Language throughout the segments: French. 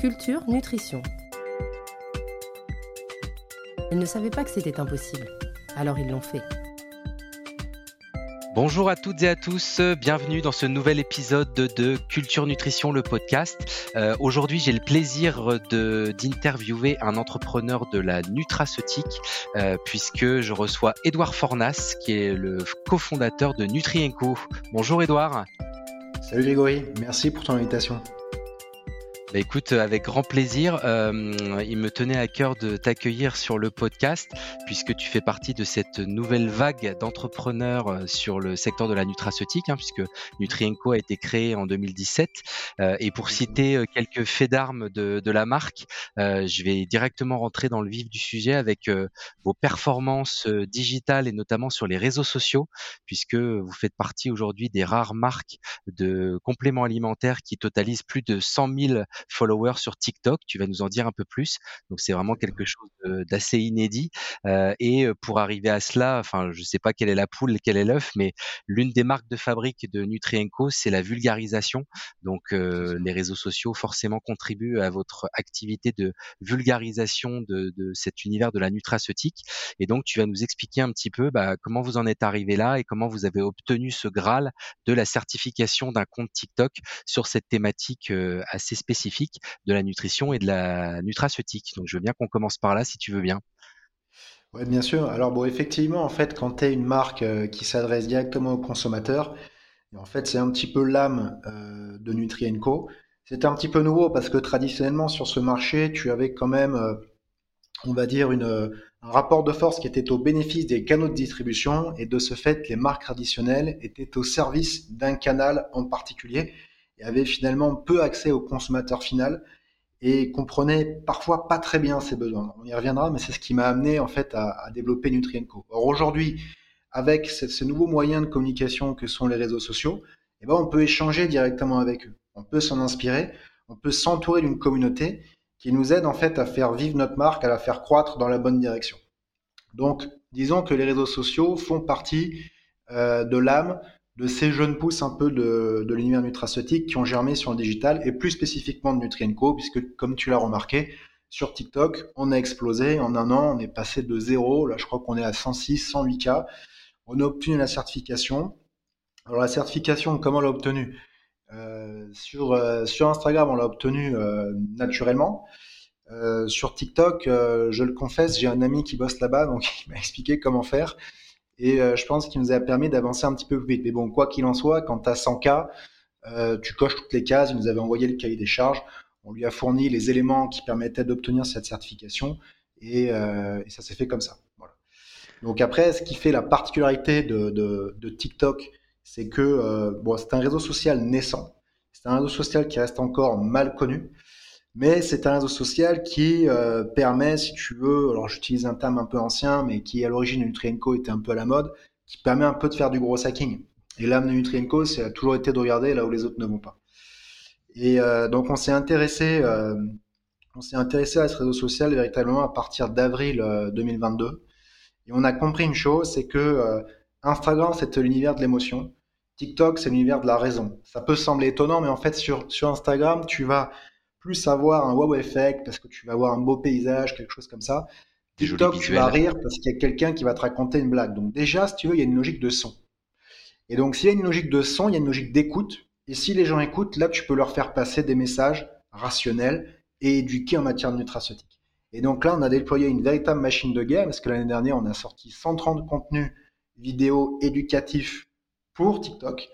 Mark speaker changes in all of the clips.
Speaker 1: Culture Nutrition. Ils ne savaient pas que c'était impossible, alors ils l'ont fait.
Speaker 2: Bonjour à toutes et à tous, bienvenue dans ce nouvel épisode de Culture Nutrition, le podcast. Euh, aujourd'hui, j'ai le plaisir d'interviewer un entrepreneur de la nutraceutique, euh, puisque je reçois Édouard Fornas, qui est le cofondateur de Nutrienco. Bonjour Édouard.
Speaker 3: Salut Grégory, merci pour ton invitation.
Speaker 2: Bah, écoute, avec grand plaisir. Euh, il me tenait à cœur de t'accueillir sur le podcast, puisque tu fais partie de cette nouvelle vague d'entrepreneurs euh, sur le secteur de la nutraceutique, hein, puisque Nutrienco a été créé en 2017. Euh, et pour citer quelques faits d'armes de, de, la marque, je vais directement rentrer dans le vif du sujet avec vos performances digitales et notamment sur les réseaux sociaux, puisque vous faites partie aujourd'hui des rares marques de compléments alimentaires qui totalisent plus de 100 000 followers sur TikTok. Tu vas nous en dire un peu plus. Donc c'est vraiment quelque chose d'assez inédit. Euh, et euh, pour arriver à cela, enfin je sais pas quelle est la poule, quel est l'œuf, mais l'une des marques de fabrique de Nutrienco, c'est la vulgarisation. Donc euh, les réseaux sociaux forcément contribuent à votre activité de vulgarisation de, de, cet univers de la nutraceutique. Et donc tu vas nous expliquer un petit peu bah, comment vous en êtes arrivé là et comment vous avez obtenu ce graal de la certification d'un compte TikTok sur cette thématique assez spécifique de la nutrition et de la nutraceutique. Donc je veux bien qu'on commence par là si tu veux bien.
Speaker 3: Oui, bien sûr. Alors bon, effectivement, en fait, quand tu es une marque euh, qui s'adresse directement aux consommateurs, en fait, c'est un petit peu l'âme euh, de Nutrienco. C'est un petit peu nouveau parce que traditionnellement sur ce marché, tu avais quand même, euh, on va dire, un rapport de force qui était au bénéfice des canaux de distribution et de ce fait, les marques traditionnelles étaient au service d'un canal en particulier et avait finalement peu accès au consommateur final et comprenait parfois pas très bien ses besoins. On y reviendra, mais c'est ce qui m'a amené en fait à, développer Nutrienco. Or aujourd'hui, avec ces, nouveaux moyens de communication que sont les réseaux sociaux, eh ben, on peut échanger directement avec eux. On peut s'en inspirer, on peut s'entourer d'une communauté qui nous aide en fait à faire vivre notre marque, à la faire croître dans la bonne direction. Donc, disons que les réseaux sociaux font partie euh, de l'âme de ces jeunes pousses un peu de, l'univers nutraceutique qui ont germé sur le digital et plus spécifiquement de Nutrienco, puisque comme tu l'as remarqué, sur TikTok, on a explosé. En un an, on est passé de zéro. Là, je crois qu'on est à 106, 108 cas. On a obtenu la certification. Alors, la certification, comment on l'a obtenue? Euh, sur, euh, sur Instagram, on l'a obtenue euh, naturellement. sur TikTok, je le confesse, j'ai un ami qui bosse là-bas, donc il m'a expliqué comment faire. Et euh, je pense qu'il nous a permis d'avancer un petit peu plus vite. Mais bon, quoi qu'il en soit, quand tu as 100 cas, euh, tu coches toutes les cases. Il nous avait envoyé le cahier des charges. On lui a fourni les éléments qui permettaient d'obtenir cette certification. Et, euh, ça s'est fait comme ça. Donc après, ce qui fait la particularité de, TikTok, c'est que bon, c'est un réseau social naissant. C'est un réseau social qui reste encore mal connu mais c'est un réseau social qui euh, permet, si tu veux, alors j'utilise un terme un peu ancien, mais qui à l'origine de Nutrienco était un peu à la mode, qui permet un peu de faire du gros hacking. Et l'âme de Nutrienco, c'est toujours été de regarder là où les autres ne vont pas. Et euh, donc on s'est intéressé, euh, on s'est intéressé à ce réseau social véritablement à partir d'avril 2022. Et on a compris une chose, c'est que Instagram, c'est l'univers de l'émotion. TikTok, c'est l'univers de la raison. Ça peut sembler étonnant, mais en fait, sur Instagram, tu vas plus avoir un wow effect parce que tu vas avoir un beau paysage, quelque chose comme ça. TikTok, tu vas rire parce qu'il y a quelqu'un qui va te raconter une blague. Donc déjà, si tu veux, il y a une logique de son. Et donc s'il y a une logique de son, il y a une logique d'écoute. Et si les gens écoutent, là, tu peux leur faire passer des messages rationnels et éduqués en matière de nutraceutique. Et donc là, on a déployé une véritable machine de guerre parce que l'année dernière, on a sorti 130 contenus vidéo éducatifs pour TikTok.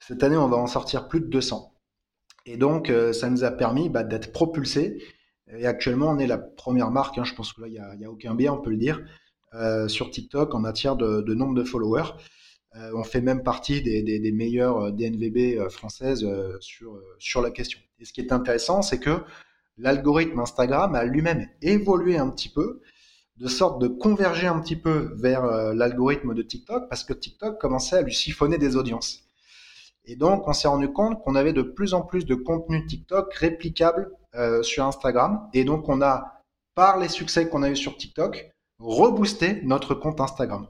Speaker 3: Cette année, on va en sortir plus de 200. Et donc, euh, ça nous a permis bah, d'être propulsés. Et actuellement, on est la première marque, hein, je pense que là, il n'y a, a, aucun biais, on peut le dire, euh, sur TikTok en matière de, de nombre de followers. Euh, on fait même partie des, des, des meilleures DNVB françaises sur, sur la question. Et ce qui est intéressant, c'est que l'algorithme Instagram a lui-même évolué un petit peu, de sorte de converger un petit peu vers l'algorithme de TikTok, parce que TikTok commençait à lui siphonner des audiences. Et donc, on s'est rendu compte qu'on avait de plus en plus de contenu TikTok réplicable euh, sur Instagram. Et donc, on a, par les succès qu'on a eu sur TikTok, reboosté notre compte Instagram.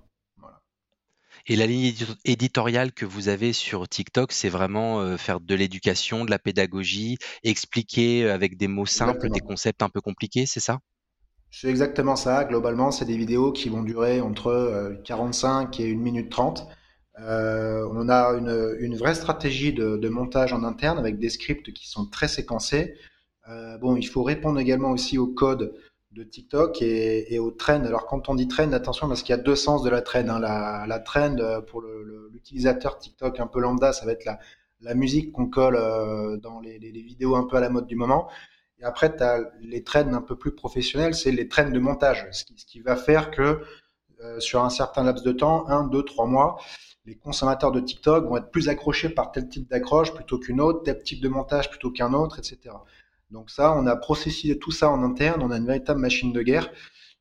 Speaker 2: Et la ligne éditoriale que vous avez sur TikTok, c'est vraiment euh, faire de l'éducation, de la pédagogie, expliquer avec des mots simples des concepts un peu compliqués, c'est ça?
Speaker 3: C'est exactement ça. Globalement, c'est des vidéos qui vont durer entre 45 et 1 minute 30. Euh, on a une, vraie stratégie de, montage en interne avec des scripts qui sont très séquencés. Euh, bon, il faut répondre également aussi au code de TikTok et, au trend. Alors quand on dit trend, attention parce qu'il y a deux sens de la trend. Hein. La, trend euh, pour l'utilisateur TikTok un peu lambda, ça va être la, musique qu'on colle dans les, vidéos un peu à la mode du moment. Et après, tu as les trends un peu plus professionnels, c'est les trends de montage, ce qui, va faire que sur un certain laps de temps, un, deux, trois mois, les consommateurs de TikTok vont être plus accrochés par tel type d'accroche plutôt qu'une autre, tel type de montage plutôt qu'un autre, etc. Donc ça, on a processé tout ça en interne, on a une véritable machine de guerre.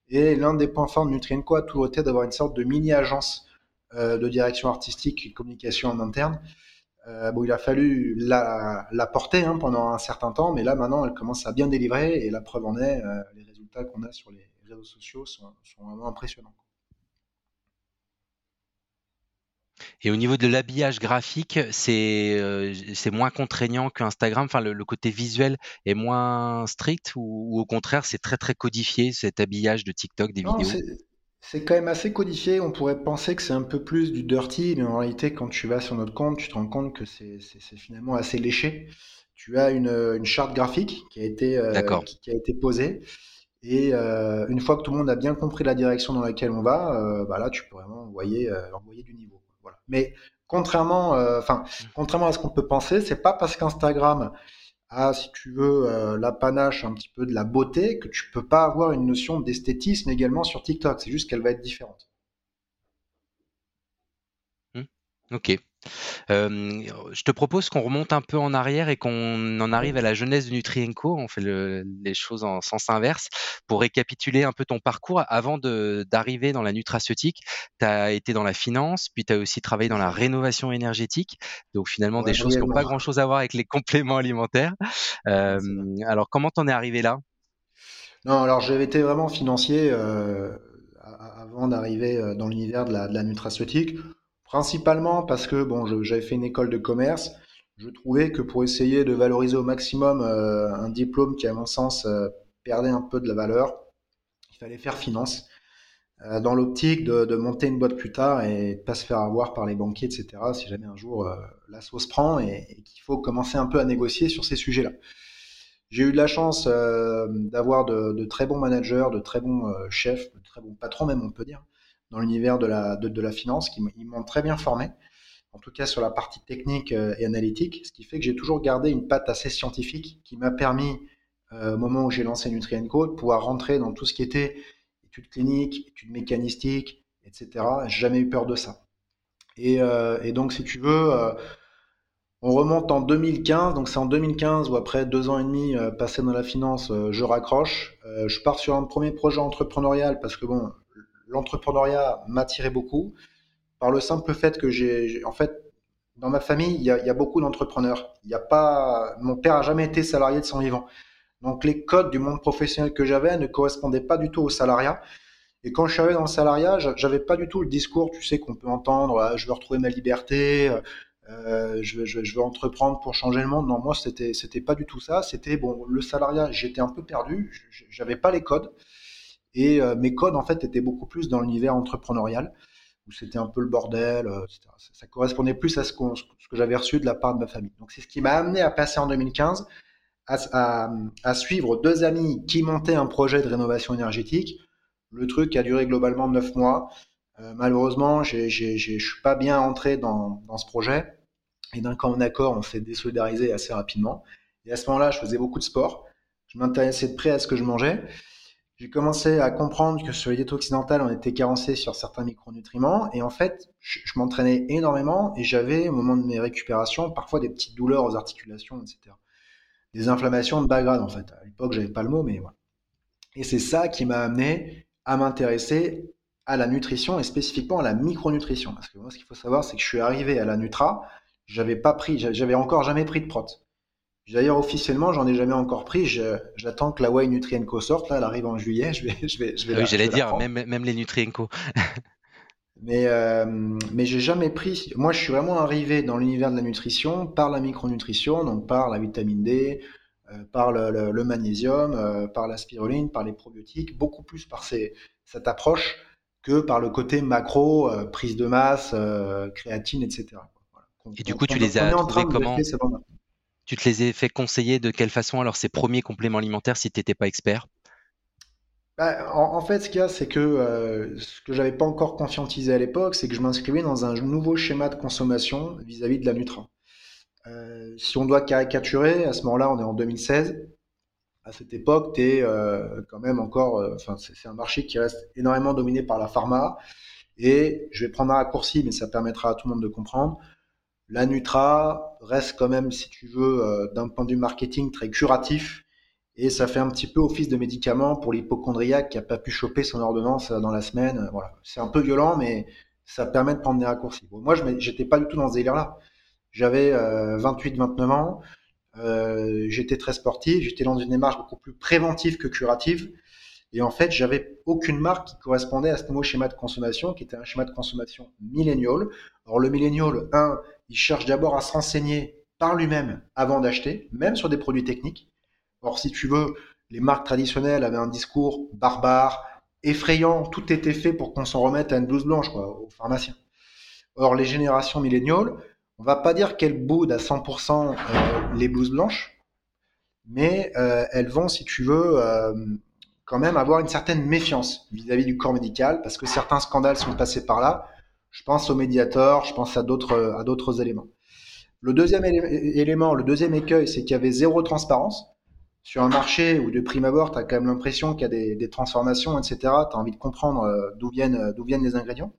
Speaker 3: Et l'un des points forts de Nutrienco a toujours été d'avoir une sorte de mini-agence euh, de direction artistique et communication en interne. Euh, bon, il a fallu la, porter hein, pendant un certain temps, mais là maintenant, elle commence à bien délivrer et la preuve en est, euh, les résultats qu'on a sur les réseaux sociaux sont vraiment impressionnants.
Speaker 2: Et au niveau de l'habillage graphique, c'est euh, c'est moins contraignant qu'Instagram. Enfin, le, côté visuel est moins strict ou, au contraire, c'est très très codifié cet habillage de TikTok des vidéos.
Speaker 3: C'est quand même assez codifié. On pourrait penser que c'est un peu plus du dirty, mais en réalité, quand tu vas sur notre compte, tu te rends compte que c'est finalement assez léché. Tu as une, une charte graphique qui a été, euh, qui, a été posée. Et euh, une fois que tout le monde a bien compris la direction dans laquelle on va, bah là, tu peux vraiment envoyer, envoyer du niveau. Mais contrairement, euh, enfin, mmh. contrairement à ce qu'on peut penser, c'est pas parce qu'Instagram a, si tu veux, euh, la panache un petit peu de la beauté que tu peux pas avoir une notion d'esthétisme également sur TikTok. C'est juste qu'elle va être différente.
Speaker 2: Mmh. Ok. Euh, je te propose qu'on remonte un peu en arrière et qu'on en arrive à la jeunesse de Nutrienco. On fait les choses en sens inverse pour récapituler un peu ton parcours. Avant d'arriver dans la nutraceutique, tu as été dans la finance, puis tu as aussi travaillé dans la rénovation énergétique. Donc finalement, des choses qui n'ont pas grand-chose à voir avec les compléments alimentaires. Euh, alors, comment t'en es arrivé là?
Speaker 3: Non, alors j'avais été vraiment financier euh, avant d'arriver dans l'univers de la, de la nutraceutique. Principalement parce que bon, j'avais fait une école de commerce. Je trouvais que pour essayer de valoriser au maximum euh, un diplôme qui, à mon sens, euh, perdait un peu de la valeur, il fallait faire finance. Euh, dans l'optique de, monter une boîte plus tard et de pas se faire avoir par les banquiers, etc. Si jamais un jour la sauce prend et, qu'il faut commencer un peu à négocier sur ces sujets-là. J'ai eu de la chance d'avoir de, de, très bons managers, de très bons chefs, de très bons patrons même, on peut dire, dans l'univers de la, de, la finance, qui m'ont très bien formé, en tout cas sur la partie technique euh, et analytique, ce qui fait que j'ai toujours gardé une patte assez scientifique qui m'a permis, euh, au moment où j'ai lancé Nutrient Code, de pouvoir rentrer dans tout ce qui était études cliniques, études mécanistiques, etc. J'ai jamais eu peur de ça. Et, euh, donc, si tu veux, on remonte en 2015, donc c'est en 2015 où après deux ans et demi passé dans la finance, je raccroche. je pars sur un premier projet entrepreneurial parce que bon, l'entrepreneuriat m'attirait beaucoup par le simple fait que j'ai, en fait, dans ma famille, il y a, beaucoup d'entrepreneurs. Il y a pas, mon père a jamais été salarié de son vivant. Donc les codes du monde professionnel que j'avais ne correspondaient pas du tout au salariat. Et quand je suis arrivé dans le salariat, j'avais pas du tout le discours, tu sais, qu'on peut entendre. Ah, je veux retrouver ma liberté. Euh, je, veux, je, veux, entreprendre pour changer le monde. Non, moi, c'était, c'était pas du tout ça. C'était bon, le salariat, j'étais un peu perdu. J'avais pas les codes. Et euh, mes codes, en fait, étaient beaucoup plus dans l'univers entrepreneurial, où c'était un peu le bordel, euh, etc. Ça, correspondait plus à ce, que j'avais reçu de la part de ma famille. Donc, c'est ce qui m'a amené à passer en 2015 à, à, suivre deux amis qui montaient un projet de rénovation énergétique. Le truc a duré globalement neuf mois. Euh, malheureusement, je ne suis pas bien entré dans, dans ce projet. Et d'un commun accord, on s'est désolidarisé assez rapidement. Et à ce moment-là, je faisais beaucoup de sport. Je m'intéressais de près à ce que je mangeais j'ai commencé à comprendre que sur les diètes occidentales, on était carencé sur certains micronutriments. Et en fait, je, m'entraînais énormément et j'avais, au moment de mes récupérations, parfois des petites douleurs aux articulations, etc. Des inflammations de bas grade, en fait. À l'époque, j'avais pas le mot, mais voilà. Et c'est ça qui m'a amené à m'intéresser à la nutrition et spécifiquement à la micronutrition. Parce que moi, ce qu'il faut savoir, c'est que je suis arrivé à la Nutra, j'avais pas pris, j'avais encore jamais pris de prot. D'ailleurs, officiellement, j'en ai jamais encore pris. J'attends que la Way Nutrienco sorte. Là, elle arrive en juillet. Je vais, je vais, je
Speaker 2: vais oui, j'allais dire, même, même les Nutrienco.
Speaker 3: Mais, euh, mais j'ai jamais pris. Moi, je suis vraiment arrivé dans l'univers de la nutrition par la micronutrition, donc par la vitamine D, euh, par le, magnésium, euh, par la spiruline, par les probiotiques, beaucoup plus par ces, cette approche que par le côté macro, prise de masse, créatine, etc.
Speaker 2: Et du coup, tu les as trouvés comment Tu te les as fait conseiller de quelle façon alors ces premiers compléments alimentaires si tu n'étais pas expert?
Speaker 3: Bah, en, fait, ce qu'il y a, c'est que euh, ce que j'avais pas encore conscientisé à l'époque, c'est que je m'inscrivais dans un nouveau schéma de consommation vis-à-vis de la Nutra. Euh, si on doit caricaturer, à ce moment-là, on est en 2016. À cette époque, tu euh, quand même encore. Enfin, c'est un marché qui reste énormément dominé par la pharma. Et je vais prendre un raccourci, mais ça permettra à tout le monde de comprendre. La Nutra reste quand même, si tu veux, d'un point de vue marketing, très curatif et ça fait un petit peu office de médicament pour l'hypochondriaque qui n'a pas pu choper son ordonnance euh, dans la semaine. Euh, voilà. C'est un peu violent, mais ça permet de prendre des raccourcis. moi, je n'étais pas du tout dans ce délire-là. J'avais 28-29 euh, ans, j'étais très sportif, j'étais dans une démarche beaucoup plus préventive que curative. Et en fait, j'avais aucune marque qui correspondait à ce nouveau schéma de consommation, qui était un schéma de consommation millénial. Alors le millénial, un, il cherche d'abord à se renseigner par lui-même avant d'acheter, même sur des produits techniques. Or, si tu veux, les marques traditionnelles avaient un discours barbare, effrayant, tout était fait pour qu'on s'en remette à une blouse blanche, quoi, aux pharmaciens. Or, les générations milléniales, on va pas dire qu'elles boudent à 100% euh, les blouses blanches, mais euh, elles vont, si tu veux, euh, quand même avoir une certaine méfiance vis-à-vis du corps médical, parce que certains scandales sont passés par là. Je pense aux médiateurs, je pense à d'autres à d'autres éléments. Le deuxième élément, le deuxième écueil, c'est qu'il y avait zéro transparence sur un marché où de prime abord, tu as quand même l'impression qu'il y a des, transformations, etc., tu as envie de comprendre euh, d'où viennent, euh, d'où viennent les ingrédients.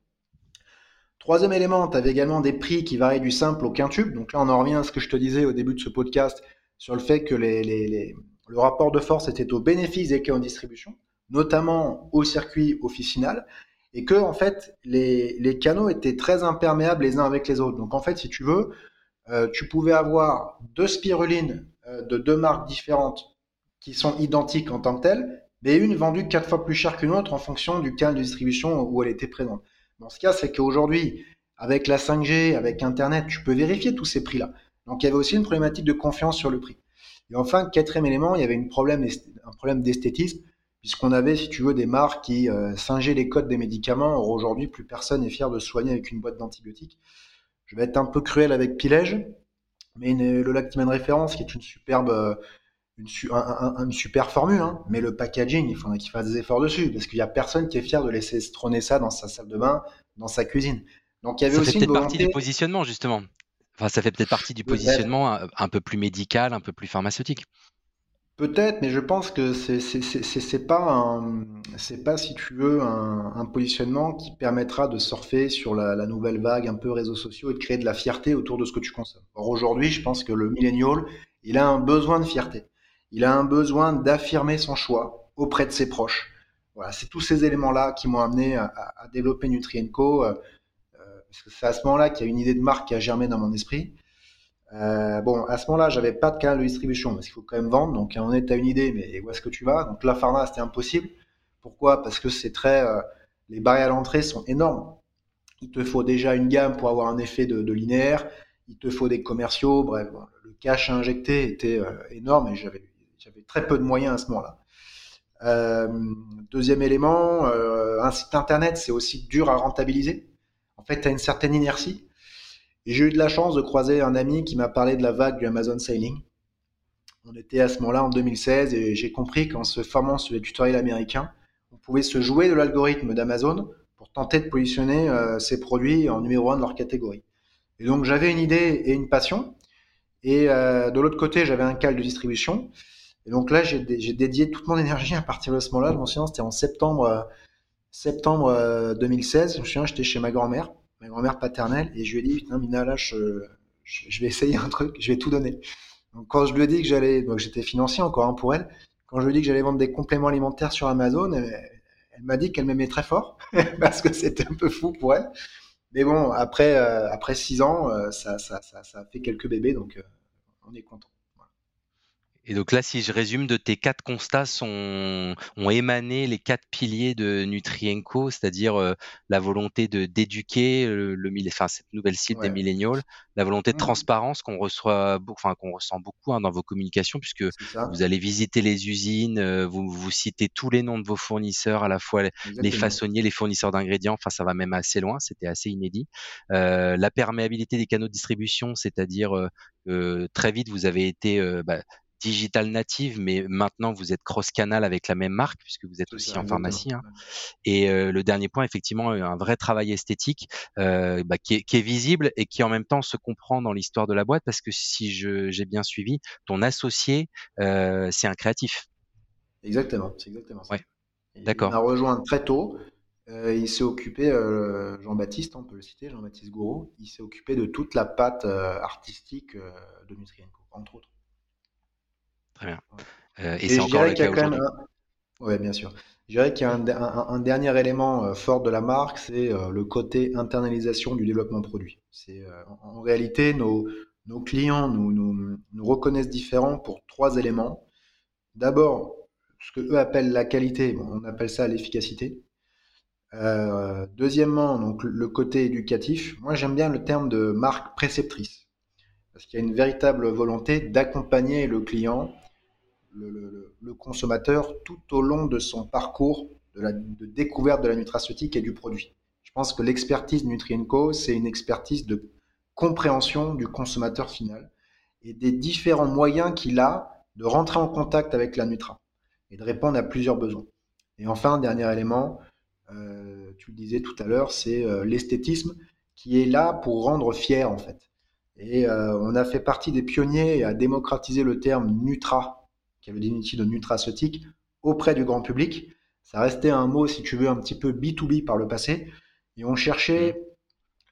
Speaker 3: Troisième élément, tu avais également des prix qui varient du simple au quintube. Donc là, on en revient à ce que je te disais au début de ce podcast sur le fait que le rapport de force était au bénéfice des cas en distribution, notamment au circuit officinal, et que en fait les, les, canaux étaient très imperméables les uns avec les autres. Donc en fait, si tu veux, euh, tu pouvais avoir deux spirulines de deux marques différentes qui sont identiques en tant que telles, mais une vendue quatre fois plus cher qu'une autre en fonction du canal de distribution où elle était présente. Dans ce cas, c'est qu'aujourd'hui, avec la 5G, avec Internet, tu peux vérifier tous ces prix-là. Donc il y avait aussi une problématique de confiance sur le prix. Et enfin, quatrième élément, il y avait un problème d'esthétisme, puisqu'on avait, si tu veux, des marques qui euh, singeaient les codes des médicaments. Or aujourd'hui, plus personne n'est fier de se soigner avec une boîte d'antibiotiques. Je vais être un peu cruel avec Pilège, mais le Lactimène référence, qui est une superbe euh, une, super formule, hein. mais le packaging, il faudrait qu'il fasse des efforts dessus, parce qu'il n'y a personne qui est fier de laisser se trôner ça dans sa salle de bain, dans sa cuisine.
Speaker 2: Donc il y avait ça aussi fait peut-être partie du positionnement, justement. Enfin, ça fait peut-être partie du positionnement un, peu plus médical, un peu plus pharmaceutique.
Speaker 3: Peut-être, mais je pense que c'est pas c'est pas si tu veux un, positionnement qui permettra de surfer sur la, nouvelle vague un peu réseaux sociaux et de créer de la fierté autour de ce que tu consommes. Or aujourd'hui, je pense que le millennial, il a un besoin de fierté il a un besoin d'affirmer son choix auprès de ses proches. Voilà, c'est tous ces éléments-là qui m'ont amené à, développer Nutrienco. Euh, euh, parce que c'est à ce moment-là qu'il y a une idée de marque qui a germé dans mon esprit. Euh, bon, à ce moment-là, j'avais pas de canal de distribution parce qu'il faut quand même vendre. Donc, on est à une idée, mais où est-ce que tu vas? Donc, la pharma, c'était impossible. Pourquoi? Parce que c'est très, les barrières à l'entrée sont énormes. Il te faut déjà une gamme pour avoir un effet de, linéaire. Il te faut des commerciaux. Bref, le cash à injecter était énorme et j'avais j'avais très peu de moyens à ce moment-là. Euh, deuxième élément, euh, un site internet, c'est aussi dur à rentabiliser. En fait, tu as une certaine inertie. J'ai eu de la chance de croiser un ami qui m'a parlé de la vague du Amazon Sailing. On était à ce moment-là en 2016 et j'ai compris qu'en se formant sur les tutoriels américains, on pouvait se jouer de l'algorithme d'Amazon pour tenter de positionner euh, ces produits en numéro un de leur catégorie. Et donc j'avais une idée et une passion. Et de l'autre côté, j'avais un cal de distribution. Et donc là, j'ai dédié toute mon énergie à partir de ce moment-là. Je m'en souviens, c'était en septembre, euh, septembre 2016. Euh, je me souviens, j'étais chez ma grand-mère, ma grand-mère paternelle, et je lui ai dit, putain, Mina, là, je, je, vais essayer un truc, je vais tout donner. Donc quand je lui ai dit que j'allais, donc j'étais financier encore hein, pour elle, quand je lui ai dit que j'allais vendre des compléments alimentaires sur Amazon, elle, m'a dit qu'elle m'aimait très fort, parce que c'était un peu fou pour elle. Mais bon, après, euh, après six ans, ça, ça, ça, ça, fait quelques bébés, donc on est content.
Speaker 2: Et donc là, si je résume, de tes quatre constats sont, ont émané les quatre piliers de Nutrienco, c'est-à-dire euh, la volonté de d'éduquer le, le enfin, cette nouvelle cible des milléniaux, la volonté de mmh. transparence qu'on reçoit, enfin qu'on ressent beaucoup hein, dans vos communications, puisque vous allez visiter les usines, euh, vous, vous citez tous les noms de vos fournisseurs, à la fois les façonniers, les fournisseurs d'ingrédients, enfin ça va même assez loin, c'était assez inédit. Euh, la perméabilité des canaux de distribution, c'est-à-dire euh, très vite vous avez été bah, digital native, mais maintenant vous êtes cross-canal avec la même marque puisque vous êtes aussi en pharmacie. Hein. Et euh, le dernier point, effectivement, un vrai travail esthétique euh, bah, qui, est, qui, est, visible et qui en même temps se comprend dans l'histoire de la boîte parce que si j'ai bien suivi, ton associé, euh, c'est un créatif.
Speaker 3: Exactement, c'est exactement ça.
Speaker 2: Ouais. D'accord.
Speaker 3: Il a rejoint très tôt. il s'est occupé, Jean-Baptiste, on peut le citer, Jean-Baptiste Gouraud, il s'est occupé de toute la pâte artistique de Nutrienco, entre autres.
Speaker 2: Euh, et, c'est encore le cas aujourd'hui.
Speaker 3: Oui, bien sûr. Je dirais qu'il y a un, dernier élément euh, fort de la marque, c'est euh, le côté internalisation du développement produit. C'est en, réalité nos, nos clients nous, nous, nous, reconnaissent différents pour trois éléments. D'abord, ce que eux appellent la qualité, on appelle ça l'efficacité. deuxièmement, donc le côté éducatif. Moi, j'aime bien le terme de marque préceptrice, parce qu'il y a une véritable volonté d'accompagner le client le, consommateur tout au long de son parcours de, découverte de la nutraceutique et du produit. Je pense que l'expertise Nutrienco, c'est une expertise de compréhension du consommateur final et des différents moyens qu'il a de rentrer en contact avec la Nutra et de répondre à plusieurs besoins. Et enfin, dernier élément, euh, tu le disais tout à l'heure, c'est euh, l'esthétisme qui est là pour rendre fier en fait. Et euh, on a fait partie des pionniers à démocratiser le terme Nutra qui avait outils de nutraceutique auprès du grand public. Ça restait un mot, si tu veux, un petit peu B2B par le passé. Et on cherchait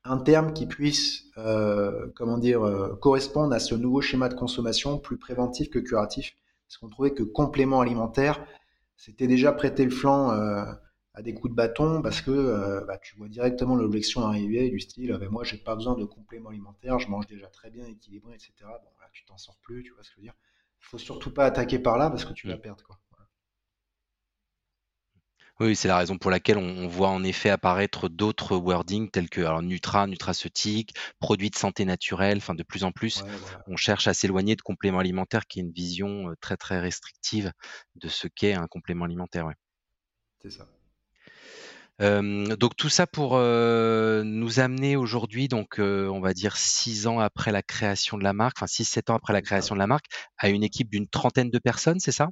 Speaker 3: un terme qui puisse, euh, comment dire, euh, correspondre à ce nouveau schéma de consommation plus préventif que curatif. Parce qu'on trouvait que complément alimentaire, c'était déjà prêter le flanc euh, à des coups de bâton parce que bah, tu vois directement l'objection arriver du style moi moi j'ai pas besoin de complément alimentaire, je mange déjà très bien équilibré, etc. Bon là tu t'en sors plus, tu vois ce que je veux dire faut surtout pas attaquer par là parce que tu vas mm. perdre. Quoi.
Speaker 2: Oui, c'est la raison pour laquelle on, voit en effet apparaître d'autres wordings tels que alors, Nutra, nutraceutique, produits de santé naturelle. Enfin, de plus en plus, on cherche à s'éloigner de compléments alimentaires, qui est une vision euh, très très restrictive de ce qu'est un complément alimentaire. Ouais.
Speaker 3: C'est ça
Speaker 2: donc tout ça pour nous amener aujourd'hui, donc on va dire six ans après la création de la marque, enfin six sept ans après la création de la marque, à une équipe d'une trentaine de personnes, c'est ça?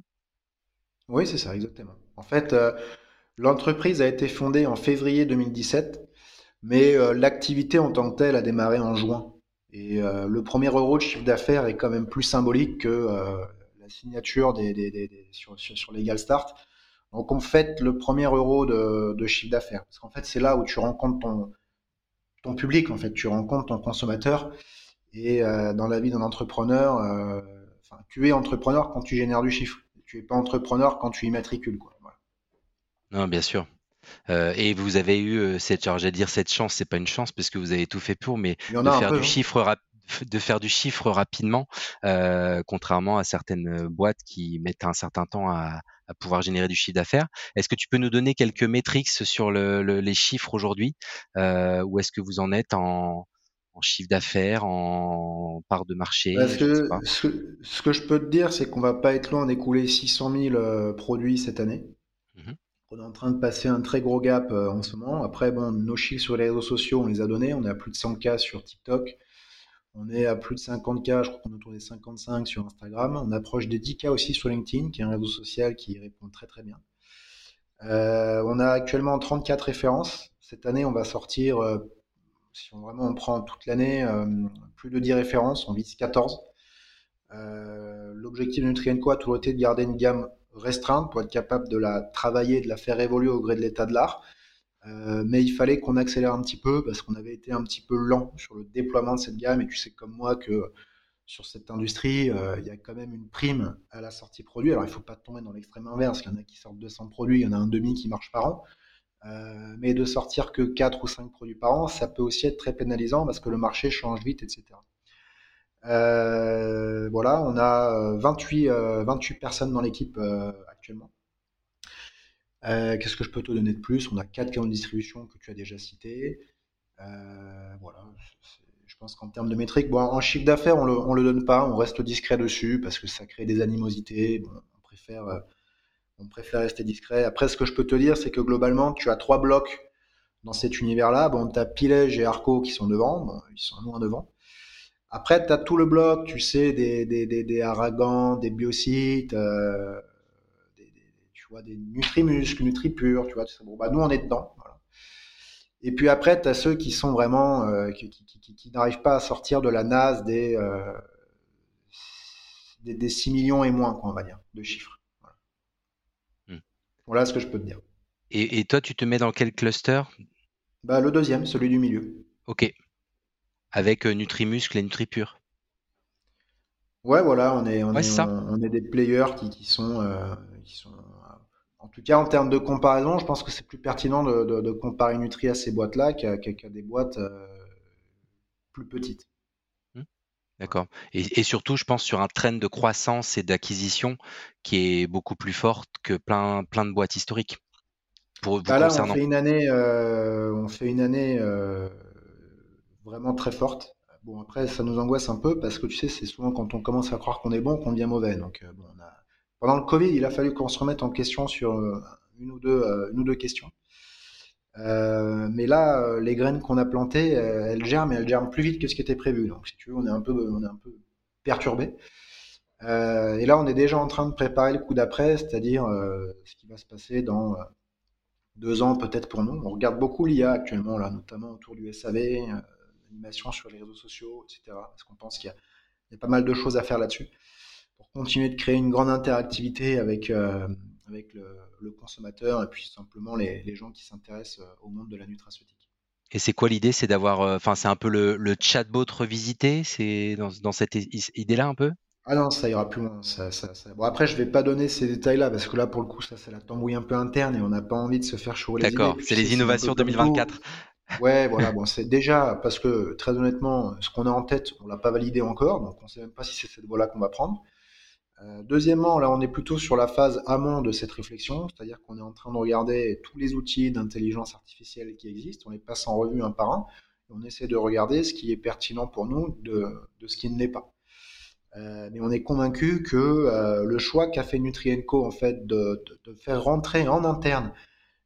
Speaker 3: Oui, c'est ça, exactement. En fait, l'entreprise a été fondée en février 2017, mais l'activité en tant que telle a démarré en juin. Et le premier euro de chiffre d'affaires est quand même plus symbolique que la signature des, sur, sur, sur Legal Start. Donc on fait le premier euro de, chiffre d'affaires. Parce qu'en fait, c'est là où tu rencontres ton, ton public, en fait, tu rencontres ton consommateur. Et euh, dans la vie d'un entrepreneur, euh, tu es entrepreneur quand tu génères du chiffre. Tu n'es pas entrepreneur quand tu immatricules. Quoi.
Speaker 2: Non, bien sûr. Euh, et vous avez eu cette, j'allais dire cette chance, c'est pas une chance parce que vous avez tout fait pour, mais de faire du hein. chiffre de faire du chiffre rapidement, contrairement à certaines boîtes qui mettent un certain temps à, à pouvoir générer du chiffre d'affaires. Est-ce que tu peux nous donner quelques métriques sur les chiffres aujourd'hui euh, Où est-ce que vous en êtes en, chiffre d'affaires, en part de marché
Speaker 3: Parce que, ce, que je peux te dire, c'est qu'on va pas être loin d'écouler 600 000 euh, produits cette année. Mmh on est en train de passer un très gros gap euh, en ce moment. Après, bon, nos chiffres sur les réseaux sociaux, on les a donnés. On est à plus de 100 cas sur TikTok. On est à plus de 50K, je crois qu'on est autour des 55 sur Instagram. On approche des 10K aussi sur LinkedIn, qui est un réseau social qui répond très très bien. Euh, on a actuellement 34 références. Cette année, on va sortir, euh, si on vraiment prend toute l'année, euh, plus de 10 références, on vise 14. L'objectif de Nutrienco a toujours été de garder une gamme restreinte pour être capable de la travailler, de la faire évoluer au gré de l'état de l'art. Euh, mais il fallait qu'on accélère un petit peu parce qu'on avait été un petit peu lent sur le déploiement de cette gamme. Et tu sais comme moi que sur cette industrie, euh, il y a quand même une prime à la sortie produit. Alors il ne faut pas tomber dans l'extrême inverse. Il y en a qui sortent 200 produits, il y en a un demi qui marche par an. Euh, mais de sortir que 4 ou 5 produits par an, ça peut aussi être très pénalisant parce que le marché change vite, etc. voilà, on a 28, 28 personnes dans l'équipe actuellement. Qu'est-ce que je peux te donner de plus? On a quatre canaux de distribution que tu as déjà cités. voilà, je pense qu'en termes de métriques, bon, en chiffre d'affaires, on le, le donne pas, on reste discret dessus parce que ça crée des animosités. on préfère, on préfère rester discret. Après, ce que je peux te dire, c'est que globalement, tu as trois blocs dans cet univers-là. Bon, tu as Pilège et Arco qui sont devant, ils sont loin devant. Après, tu as tout le bloc, tu sais, des, des, des, des Aragan, des Biocites, euh, tu vois, des Nutrimuscles, Nutripure, tu vois. Bon, bah, nous, on est dedans. Et puis après, tu as ceux qui sont vraiment, euh, qui, qui, qui, qui n'arrivent pas à sortir de la NAS des, euh, des, des, 6 millions et moins, quoi, on va dire, de chiffres. Voilà. Hmm. voilà ce que je peux te dire.
Speaker 2: Et, et, toi, tu te mets dans quel cluster?
Speaker 3: Bah, Le deuxième, celui du milieu.
Speaker 2: Ok avec euh, Nutrimuscle et NutriPure.
Speaker 3: Ouais, voilà, on est, on, est, on, est des players qui, qui sont, euh, qui sont. En tout cas, en termes de comparaison, je pense que c'est plus pertinent de, de, de, comparer Nutri à ces boîtes-là qu'à des boîtes euh, plus petites.
Speaker 2: Mmh. D'accord. Et, et, surtout, je pense sur un trend de croissance et d'acquisition qui est beaucoup plus fort que plein, plein de boîtes historiques.
Speaker 3: Pour bah là, on fait une année, euh, on fait une année euh, vraiment très forte. Bon, après, ça nous angoisse un peu parce que tu sais, c'est souvent quand on commence à croire qu'on est bon qu'on devient mauvais. Donc, bon, on a... pendant le Covid, il a fallu qu'on se remette en question sur euh, une ou deux, euh, une ou deux questions. mais là, les graines qu'on a plantées, elles germent, et elles germent plus vite que ce qui était prévu. Donc, si tu veux, on est un peu, perturbé. et là, on est déjà en train de préparer le coup d'après, c'est-à-dire ce qui va se passer dans deux ans peut-être pour nous. On regarde beaucoup l'IA actuellement, là, notamment autour du SAV animation sur les réseaux sociaux, etc. Parce qu'on pense qu'il y, a pas mal de choses à faire là-dessus pour continuer de créer une grande interactivité avec, euh, avec le, consommateur et puis simplement les, les gens qui s'intéressent euh, au monde de la nutraceutique.
Speaker 2: Et c'est quoi l'idée? C'est d'avoir, euh, enfin, c'est un peu le, le, chatbot revisité? C'est dans, dans cette idée-là un peu?
Speaker 3: Ah non, ça ira plus loin. Ça, ça, Bon, après, je vais pas donner ces détails-là parce que là, pour le coup, ça, c'est la tambouille un peu interne et on n'a pas envie de se faire chaud les
Speaker 2: D'accord, c'est les innovations 2024.
Speaker 3: Ouais, voilà, bon, c'est déjà parce que très honnêtement, ce qu'on a en tête, on l'a pas validé encore, donc on sait même pas si c'est cette voie-là qu'on va prendre. Euh, deuxièmement, là, on est plutôt sur la phase amont de cette réflexion, c'est-à-dire qu'on est en train de regarder tous les outils d'intelligence artificielle qui existent, on les passe en revue un par un, et on essaie de regarder ce qui est pertinent pour nous de, ce qui ne l'est pas. Euh, mais on est convaincu que euh, le choix qu'a fait Nutrienco en fait de, faire rentrer en interne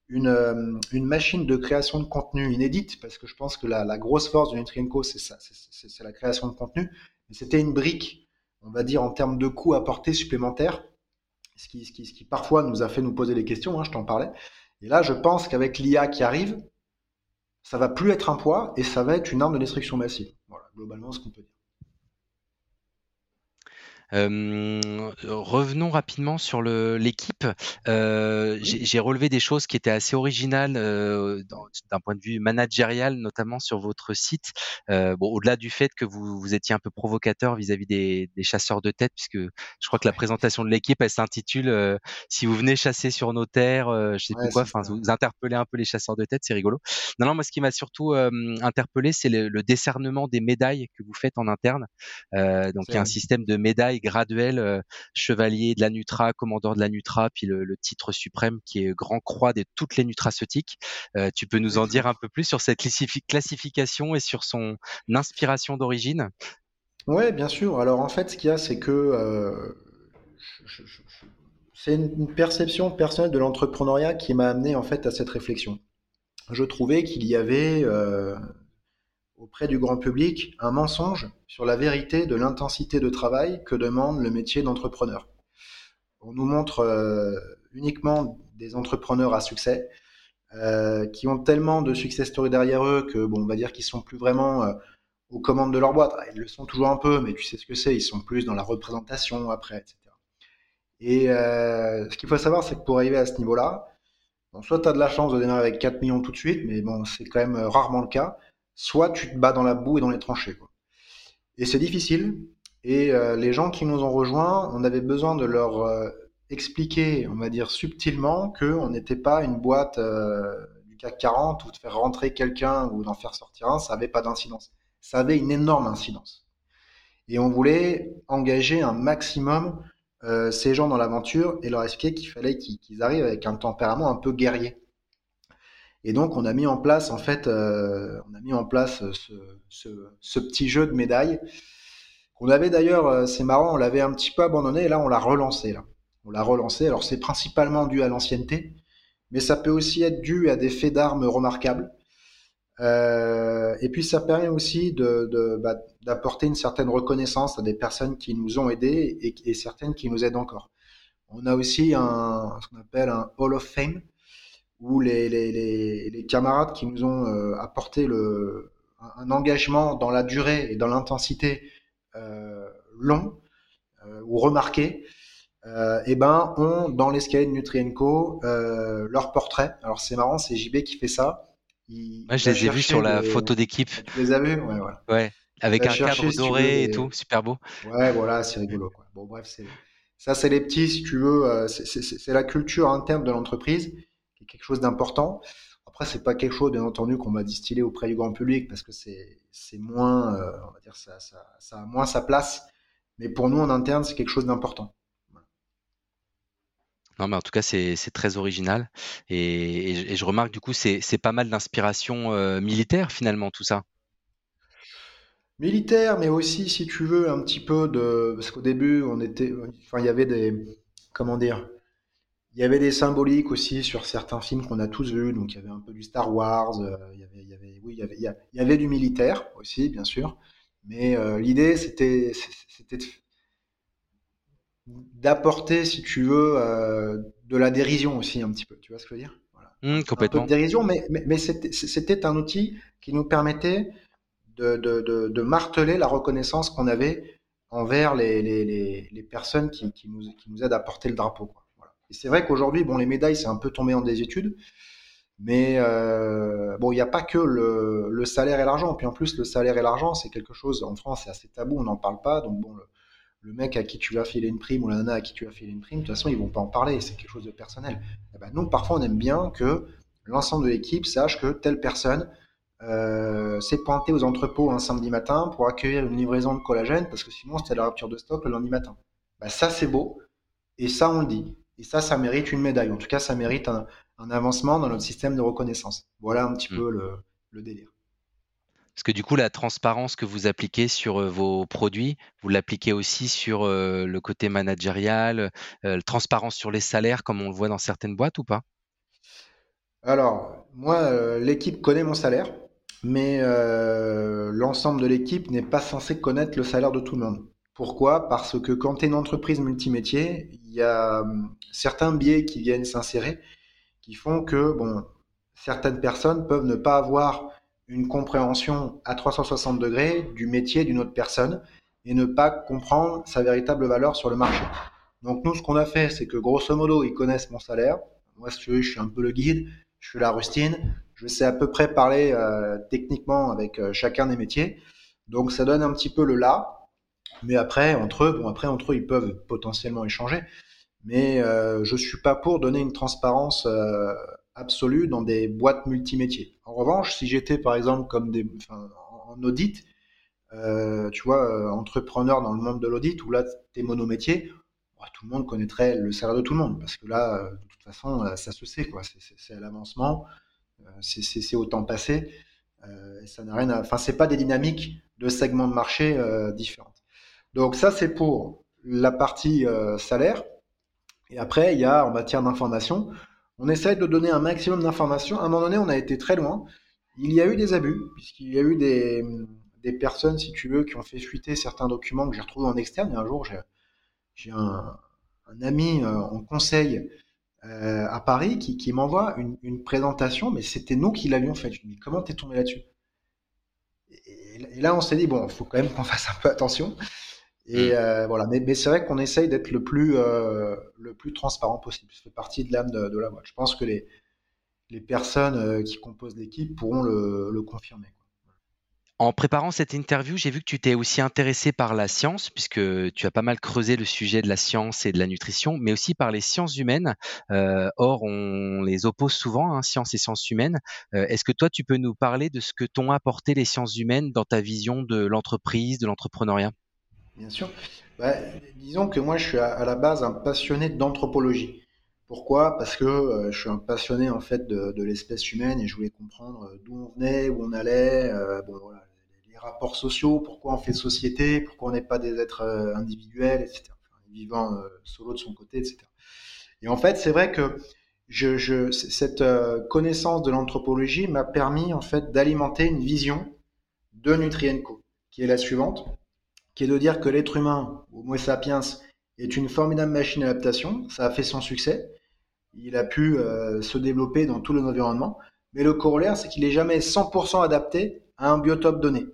Speaker 3: une, machine de création de contenu inédite, parce que je pense que la, grosse force de Nutrienco, c'est ça, c'est la création de contenu. C'était une brique, on va dire, en termes de coûts apportés supplémentaires, ce qui, parfois nous a fait nous poser des questions, hein, je t'en parlais. Et là, je pense qu'avec l'IA qui arrive, ça va plus être un poids et ça va être une arme de destruction massive. Voilà, globalement, ce qu'on peut dire.
Speaker 2: Euh, revenons rapidement sur l'équipe. Euh, J'ai relevé des choses qui étaient assez originales euh, d'un point de vue managérial, notamment sur votre site. Bon, au-delà du fait que vous, vous étiez un peu provocateur vis-à-vis des, des, chasseurs de tête, puisque je crois que la présentation de l'équipe, elle s'intitule "Si vous venez chasser sur nos terres", je sais plus quoi. Enfin, vous interpellez un peu les chasseurs de tête, c'est rigolo. Non, non, moi, ce qui m'a surtout interpellé, c'est le, le, décernement des médailles que vous faites en interne. donc, il y a un système de médailles graduel euh, chevalier de la Nutra, commandeur de la Nutra, puis le, titre suprême qui est grand croix de toutes les nutraceutiques. Euh, tu peux nous en dire un peu plus sur cette classification et sur son inspiration d'origine?
Speaker 3: Oui, bien sûr. Alors en fait, ce qu'il y a, c'est que euh, c'est une perception personnelle de l'entrepreneuriat qui m'a amené en fait à cette réflexion. Je trouvais qu'il y avait auprès du grand public un mensonge sur la vérité de l'intensité de travail que demande le métier d'entrepreneur. On nous montre euh, uniquement des entrepreneurs à succès euh, qui ont tellement de success stories derrière eux que bon, on va dire qu'ils sont plus vraiment euh, aux commandes de leur boîte. Ils le sont toujours un peu, mais tu sais ce que c'est. Ils sont plus dans la représentation après, etc. Et ce qu'il faut savoir, c'est que pour arriver à ce niveau-là, soit tu as de la chance de démarrer avec 4 millions tout de suite, mais bon, c'est quand même rarement le cas soit tu te bats dans la boue et dans les tranchées. Quoi. Et c'est difficile. Et euh, les gens qui nous ont rejoints, on avait besoin de leur euh, expliquer, on va dire subtilement, qu'on n'était pas une boîte euh, du CAC 40 ou de faire rentrer quelqu'un ou d'en faire sortir un, ça n'avait pas d'incidence. Ça avait une énorme incidence. Et on voulait engager un maximum ces gens dans l'aventure et leur expliquer qu'il fallait qu'ils arrivent avec un tempérament un peu guerrier. Et donc on a mis en place en fait, euh, on a mis en place ce, petit jeu de médailles qu'on avait d'ailleurs, euh, c'est marrant, on l'avait un petit peu abandonné et là on l'a relancé là. On l'a relancé. Alors c'est principalement dû à l'ancienneté, mais ça peut aussi être dû à des faits d'armes remarquables. Euh, et puis ça permet aussi bah, d'apporter une certaine reconnaissance à des personnes qui nous ont aidés et, certaines qui nous aident encore. On a aussi un, ce qu'on appelle un Hall of Fame, où les, camarades qui nous ont euh, apporté le, un engagement dans la durée et dans l'intensité euh, long ou remarqué, eh ben, ont dans l'escalier de Nutrienco leur portrait. Alors c'est marrant, c'est JB qui fait ça
Speaker 2: moi, je les ai vus sur la photo d'équipe.
Speaker 3: Tu les as vus? Ouais.
Speaker 2: Ouais, avec un cadre doré et tout, super beau.
Speaker 3: Ouais, voilà, c'est rigolo. Quoi. Bon, bref, c'est ça, c'est les petits, si tu veux. Euh, c'est la culture interne de l'entreprise, quelque chose d'important. Après, c'est pas quelque chose, bien entendu, qu'on va distiller auprès du grand public parce que c'est moins, euh, on va dire, ça, ça, ça a moins sa place. Mais pour nous, en interne, c'est quelque chose d'important.
Speaker 2: Non, mais en tout cas, c'est très original. Et, je remarque, du coup, c'est pas mal d'inspiration euh, militaire, finalement, tout ça.
Speaker 3: Militaire, mais aussi, si tu veux, un petit peu de. Parce qu'au début, on était. Enfin, il y avait des. Comment dire Il y avait des symboliques aussi sur certains films qu'on a tous vus. Donc, il y avait un peu du Star Wars. Euh, il y avait, il y avait, oui, il y avait, il y avait du militaire aussi, bien sûr. Mais euh, l'idée, c'était c'était d'apporter, si tu veux, euh, de la dérision aussi un petit peu. Tu vois ce que je veux dire?
Speaker 2: Voilà. complètement.
Speaker 3: Un peu de dérision, mais, mais, c'était un outil qui nous permettait de, de, de, marteler la reconnaissance qu'on avait envers les, les, les, personnes qui, qui, nous, qui nous aident à porter le drapeau. Quoi. Et c'est vrai qu'aujourd'hui, bon, les médailles, c'est un peu tombé en désuétude. Mais euh, bon, il n'y a pas que le, salaire et l'argent. Puis en plus, le salaire et l'argent, c'est quelque chose, en France, c'est assez tabou, on n'en parle pas. Donc bon, le, mec à qui tu as filé une prime ou la nana à qui tu as filé une prime, de toute façon, ils vont pas en parler, c'est quelque chose de personnel. Eh ben, nous, parfois, on aime bien que l'ensemble de l'équipe sache que telle personne euh, s'est pointée aux entrepôts un samedi matin pour accueillir une livraison de collagène, parce que sinon, c'était la rupture de stock le lundi matin. Ben, ça, c'est beau, et ça, on le dit. Et ça, ça mérite une médaille. En tout cas, ça mérite un, avancement dans notre système de reconnaissance. Voilà un petit mmh. peu le délire.
Speaker 2: Parce que du coup, la transparence que vous appliquez sur euh, vos produits, vous l'appliquez aussi sur euh, le côté managérial, euh, transparence sur les salaires, comme on le voit dans certaines boîtes ou pas?
Speaker 3: Alors, moi, l'équipe connaît mon salaire, mais l'ensemble de l'équipe n'est pas censé connaître le salaire de tout le monde. Pourquoi? Parce que quand tu es une entreprise multimétier, il y a hum, certains biais qui viennent s'insérer qui font que bon, certaines personnes peuvent ne pas avoir une compréhension à 360 degrés du métier d'une autre personne et ne pas comprendre sa véritable valeur sur le marché. Donc nous, ce qu'on a fait, c'est que grosso modo, ils connaissent mon salaire. Moi, je suis un peu le guide, je suis la rustine, je sais à peu près parler euh, techniquement avec euh, chacun des métiers. Donc ça donne un petit peu le là. Mais après, entre eux, bon, après, entre eux, ils peuvent potentiellement échanger. Mais euh, je suis pas pour donner une transparence euh, absolue dans des boîtes multimétiers. En revanche, si j'étais par exemple comme des, en audit, euh, tu vois, euh, entrepreneur dans le monde de l'audit, où là, tu es monométier, bah, tout le monde connaîtrait le salaire de tout le monde, parce que là, euh, de toute façon, ça se sait, quoi. C'est à l'avancement, c'est au temps passé, et ça n'a rien à... Enfin, c'est pas des dynamiques de segments de marché différentes. Donc ça, c'est pour la partie salaire. Et après, il y a en matière d'information, on essaie de donner un maximum d'informations. À un moment donné, on a été très loin. Il y a eu des abus, puisqu'il y a eu des, personnes, si tu veux, qui ont fait fuiter certains documents que j'ai retrouvés en externe. Et un jour, j'ai un, ami euh, en conseil euh, à Paris qui, m'envoie une, présentation, mais c'était nous qui l'avions fait. Je lui dis, comment t'es tombé là-dessus? Et, là, on s'est dit, bon, il faut quand même qu'on fasse un peu attention. Et mm. euh, voilà, mais, c'est vrai qu'on essaye d'être le plus euh, le plus transparent possible. Ça fait partie de l'âme de, la boîte. Je pense que les les personnes euh, qui composent l'équipe pourront le, confirmer.
Speaker 2: En préparant cette interview, j'ai vu que tu t'es aussi intéressé par la science, puisque tu as pas mal creusé le sujet de la science et de la nutrition, mais aussi par les sciences humaines. or, on les oppose souvent, hein, sciences et sciences humaines. Est-ce que toi, tu peux nous parler de ce que t'ont apporté les sciences humaines dans ta vision de l'entreprise, de l'entrepreneuriat?
Speaker 3: Bien sûr. Bah, disons que moi, je suis à, la base un passionné d'anthropologie. Pourquoi? Parce que euh, je suis un passionné en fait de, l'espèce humaine et je voulais comprendre euh, d'où on venait, où on allait, euh, les rapports sociaux, pourquoi on fait société, pourquoi on n'est pas des êtres individuels, etc. vivant solo de son côté, etc. Et en fait, c'est vrai que cette connaissance de l'anthropologie m'a permis en fait d'alimenter une vision de Nutrienco, qui est la suivante qui est de dire que l'être humain, Homo sapiens, est une formidable machine d'adaptation. Ça a fait son succès. Il a pu euh, se développer dans tout l'environnement. Mais le corollaire, c'est qu'il n'est jamais 100% adapté à un biotope donné.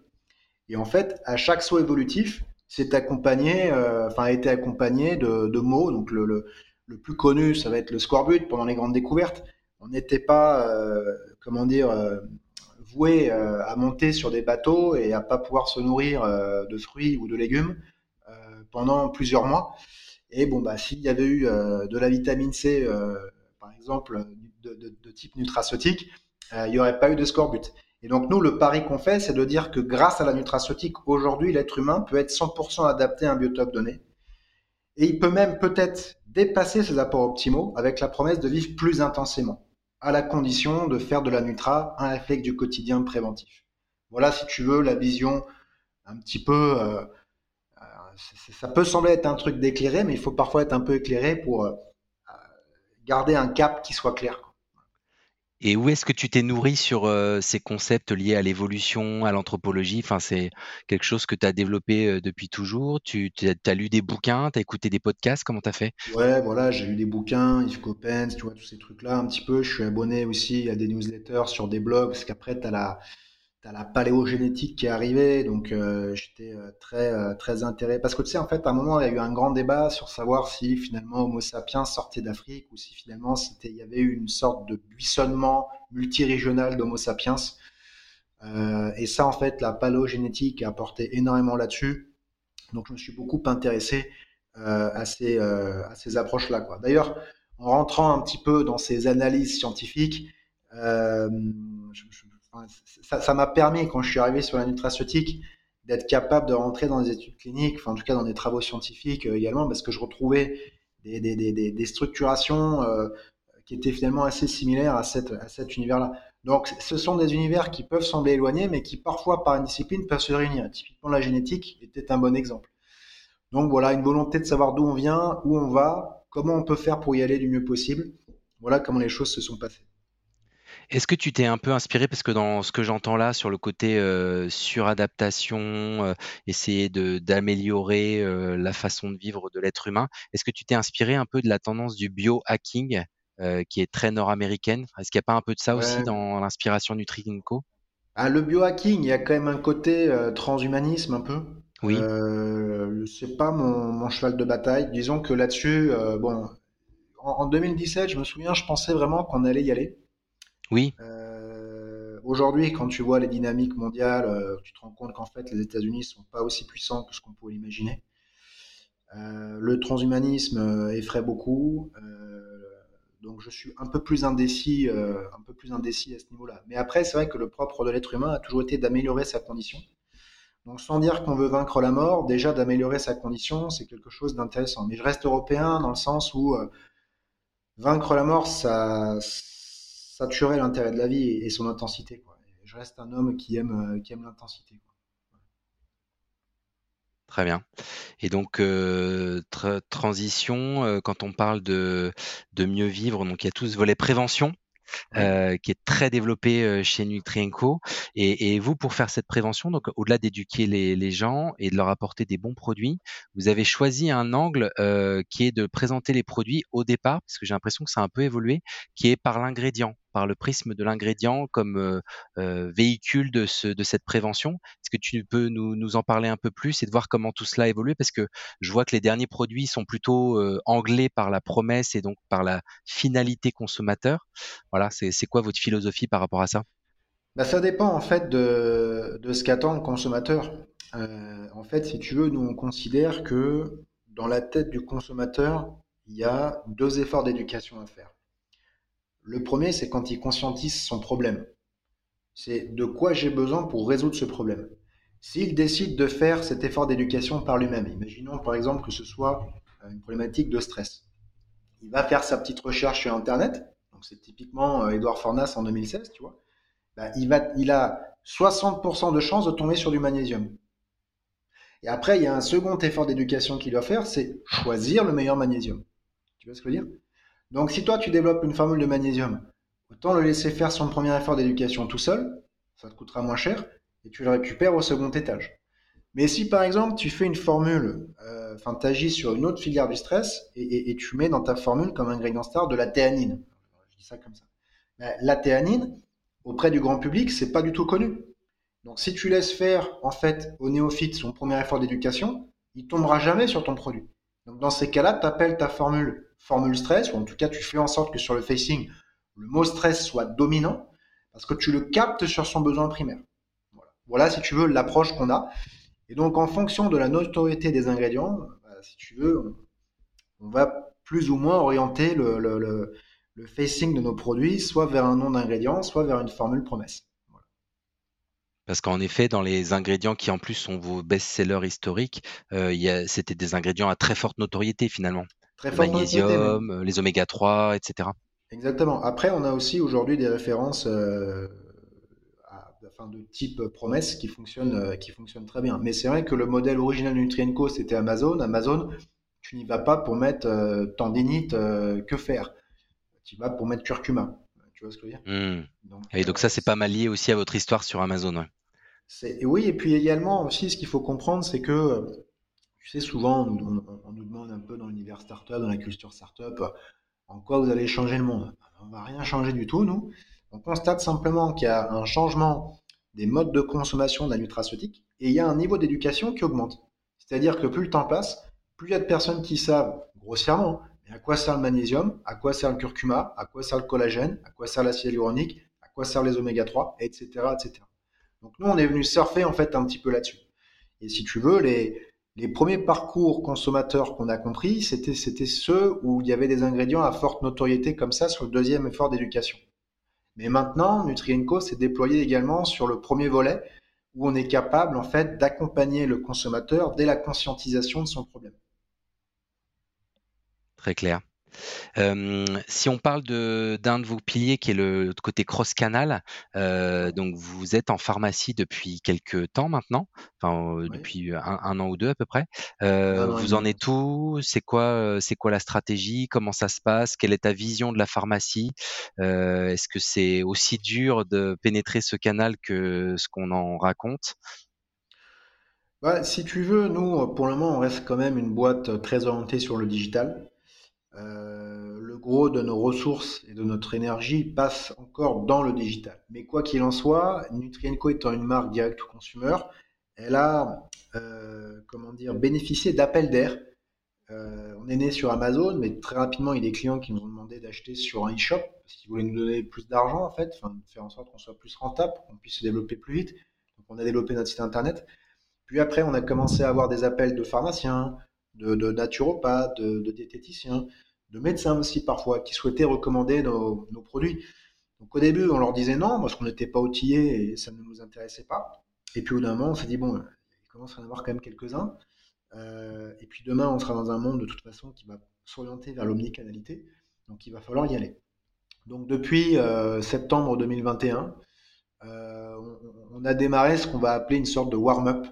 Speaker 3: Et en fait, à chaque saut évolutif, c'est accompagné, euh, enfin, a été accompagné de, mots. Donc, le, le, le, plus connu, ça va être le scorbut pendant les grandes découvertes. On n'était pas, euh, comment dire, euh, voué euh, à monter sur des bateaux et à pas pouvoir se nourrir euh, de fruits ou de légumes euh, pendant plusieurs mois. Et bon, bah, s'il y avait eu de la vitamine C, par exemple, de, type nutraceutique, il n'y aurait pas eu de scorbut. Et donc nous, le pari qu'on fait, c'est de dire que grâce à la nutraceutique, aujourd'hui, l'être humain peut être 100% adapté à un biotope donné. Et il peut même peut-être dépasser ses apports optimaux avec la promesse de vivre plus intensément à la condition de faire de la Nutra un réflexe du quotidien préventif. Voilà, si tu veux, la vision un petit peu... Euh, euh, ça peut sembler être un truc d'éclairé, mais il faut parfois être un peu éclairé pour euh, garder un cap qui soit clair.
Speaker 2: Et où est-ce que tu t'es nourri sur euh, ces concepts liés à l'évolution, à l'anthropologie? Enfin, c'est quelque chose que tu as développé euh, depuis toujours. Tu as, lu des bouquins, tu as écouté des podcasts, comment tu as fait?
Speaker 3: Ouais, voilà, j'ai lu des bouquins, Yves Coppens, tu vois, tous ces trucs-là un petit peu. Je suis abonné aussi à des newsletters sur des blogs, parce qu'après, tu as la, La paléogénétique qui est arrivée, donc euh, j'étais euh, très euh, très intéressé parce que tu sais en fait à un moment il y a eu un grand débat sur savoir si finalement Homo sapiens sortait d'Afrique ou si finalement c'était il y avait eu une sorte de buissonnement multirégional d'Homo sapiens. et ça en fait la paléogénétique a apporté énormément là-dessus. Donc je me suis beaucoup intéressé à ces à ces approches là quoi. D'ailleurs en rentrant un petit peu dans ces analyses scientifiques, je ça m'a permis, quand je suis arrivé sur la nutraceutique, d'être capable de rentrer dans des études cliniques, enfin, en tout cas dans des travaux scientifiques euh, également, parce que je retrouvais des, structurations euh, qui étaient finalement assez similaires à, à cet univers-là. Donc, ce sont des univers qui peuvent sembler éloignés, mais qui parfois, par une discipline, peuvent se réunir. Typiquement, la génétique était un bon exemple. Donc voilà, une volonté de savoir d'où on vient, où on va, comment on peut faire pour y aller du mieux possible. Voilà comment les choses se sont passées.
Speaker 2: Est-ce que tu t'es un peu inspiré, parce que dans ce que j'entends là sur le côté euh, suradaptation, euh, essayer de d'améliorer euh, la façon de vivre de l'être humain, est-ce que tu t'es inspiré un peu de la tendance du biohacking qui est très nord-américaine? Est-ce qu'il n'y a pas un peu de ça aussi dans l'inspiration Nutriinco
Speaker 3: ah, Le biohacking, il y a quand même un côté transhumanisme un peu.
Speaker 2: Oui.
Speaker 3: c'est pas mon, mon, cheval de bataille. Disons que là-dessus, bon, en, en 2017, je me souviens, je pensais vraiment qu'on allait y aller.
Speaker 2: Oui.
Speaker 3: Euh, aujourd'hui, quand tu vois les dynamiques mondiales, euh, tu te rends compte qu'en fait, les États-Unis sont pas aussi puissants que ce qu'on pouvait l'imaginer. Euh, le transhumanisme effraie beaucoup, donc je suis un peu plus indécis, un peu plus indécis à ce niveau-là. Mais après, c'est vrai que le propre de l'être humain a toujours été d'améliorer sa condition. Donc sans dire qu'on veut vaincre la mort, déjà d'améliorer sa condition, c'est quelque chose d'intéressant. Mais je reste européen dans le sens où vaincre la mort, ça, ça tuerait l'intérêt de la vie et, son intensité. Je reste un homme qui aime, euh, qui aime l'intensité.
Speaker 2: Très bien. Et donc, euh, transition, euh, quand on parle de, de mieux vivre, donc il y a tout ce volet prévention euh, qui est très développé chez Nutrienco. Et, et, vous, pour faire cette prévention, donc au-delà d'éduquer les, les, gens et de leur apporter des bons produits, vous avez choisi un angle qui est de présenter les produits au départ, parce que j'ai l'impression que ça a un peu évolué, qui est par l'ingrédient par le prisme de l'ingrédient comme euh, euh, véhicule de, ce, de cette prévention. Est-ce que tu peux nous, en parler un peu plus et de voir comment tout cela évolue Parce que je vois que les derniers produits sont plutôt euh, anglais par la promesse et donc par la finalité consommateur. Voilà, c'est quoi votre philosophie par rapport à ça?
Speaker 3: Bah, Ça dépend en fait de, de ce qu'attend le consommateur. en fait, si tu veux, nous on considère que dans la tête du consommateur, il y a deux efforts d'éducation à faire. Le premier, c'est quand il conscientise son problème. C'est de quoi j'ai besoin pour résoudre ce problème. S'il décide de faire cet effort d'éducation par lui-même, imaginons par exemple que ce soit euh, une problématique de stress, il va faire sa petite recherche sur Internet, donc c'est typiquement Edouard Fornas en 2016, tu vois, bah, il, il a 60% de chances de tomber sur du magnésium. Et après, il y a un second effort d'éducation qu'il doit faire, c'est choisir le meilleur magnésium. Tu vois ce que je veux dire? Donc si toi tu développes une formule de magnésium, autant le laisser faire son premier effort d'éducation tout seul, ça te coûtera moins cher, et tu le récupères au second étage. Mais si par exemple tu fais une formule, euh, enfin tu agis sur une autre filière du stress et, tu mets dans ta formule comme ingrédient star de la théanine, je dis ça comme ça. la théanine, auprès du grand public, c'est pas du tout connu. Donc si tu laisses faire en fait au néophyte son premier effort d'éducation, il tombera jamais sur ton produit. Dans ces cas-là, tu appelles ta formule formule stress, ou en tout cas tu fais en sorte que sur le facing, le mot stress soit dominant, parce que tu le captes sur son besoin primaire. Voilà, si tu veux l'approche qu'on a. Et donc en fonction de la notoriété des ingrédients, bah, si tu veux, on, va plus ou moins orienter le, le facing de nos produits, soit vers un nom d'ingrédient, soit vers une formule promesse.
Speaker 2: Parce qu'en effet, dans les ingrédients qui en plus sont vos best-sellers historiques, euh, c'était des ingrédients à très forte notoriété finalement. Très le magnésium, euh, les oméga 3, etc.
Speaker 3: Exactement. Après, on a aussi aujourd'hui des références euh, de type promesse qui fonctionnent, qui fonctionnent très bien. Mais c'est vrai que le modèle original de Nutrienco, c'était Amazon. Amazon, tu n'y vas pas pour mettre tendinite, que faire Tu vas pour mettre curcuma. Tu vois ce que je veux dire?
Speaker 2: Mmh. Et donc ça, c'est pas mal lié aussi à votre histoire sur Amazon.
Speaker 3: Oui, et puis également aussi, ce qu'il faut comprendre, c'est que, tu sais, souvent, on, nous demande un peu dans l'univers startup, dans la culture startup, en quoi vous allez changer le monde. On ne va rien changer du tout, nous. On constate simplement qu'il y a un changement des modes de consommation de la nutraceutique et il y a un niveau d'éducation qui augmente. C'est-à-dire que plus le temps passe, plus il y a de personnes qui savent, grossièrement, à quoi sert le magnésium, à quoi sert le curcuma, à quoi sert le collagène, à quoi sert l'acide hyaluronique, à quoi servent les oméga 3, etc., etc. Donc nous, on est venu surfer en fait un petit peu là-dessus. Et si tu veux, les, les premiers parcours consommateurs qu'on a compris, c'était, ceux où il y avait des ingrédients à forte notoriété comme ça sur le deuxième effort d'éducation. Mais maintenant, Nutrienco s'est déployé également sur le premier volet où on est capable en fait d'accompagner le consommateur dès la conscientisation de son problème.
Speaker 2: Très clair si on parle d'un de vos piliers qui est le côté cross-canal, donc vous êtes en pharmacie depuis quelques temps maintenant, enfin, depuis un, an ou deux à peu près. vous en êtes où? C'est quoi, c'est quoi la stratégie? Comment ça se passe? Quelle est ta vision de la pharmacie? Est-ce que c'est aussi dur de pénétrer ce canal que ce qu'on en raconte?
Speaker 3: Bah, si tu veux, nous, pour le moment, on reste quand même une boîte très orientée sur le digital. Euh, le gros de nos ressources et de notre énergie passe encore dans le digital. Mais quoi qu'il en soit, Nutrienco étant une marque direct au consumer, elle a euh, comment dire, bénéficié d'appels d'air. Euh, on est né sur Amazon, mais très rapidement, il y a des clients qui nous ont demandé d'acheter sur un e-shop parce qu'ils voulaient nous donner plus d'argent, en fait, faire en sorte qu'on soit plus rentable, qu'on puisse se développer plus vite. Donc, on a développé notre site internet. Puis après, on a commencé à avoir des appels de pharmaciens, de, naturopathes, de, diététiciens, de médecins aussi parfois, qui souhaitaient recommander nos, produits. Donc au début, on leur disait non, parce qu'on n'était pas outillés et ça ne nous intéressait pas. Et puis au d'un moment, on s'est dit, bon, il commence à en avoir quand même quelques-uns. Euh, et puis demain, on sera dans un monde de toute façon qui va s'orienter vers l'omnicanalité. Donc il va falloir y aller. Donc depuis euh, septembre 2021, euh, on, a démarré ce qu'on va appeler une sorte de warm-up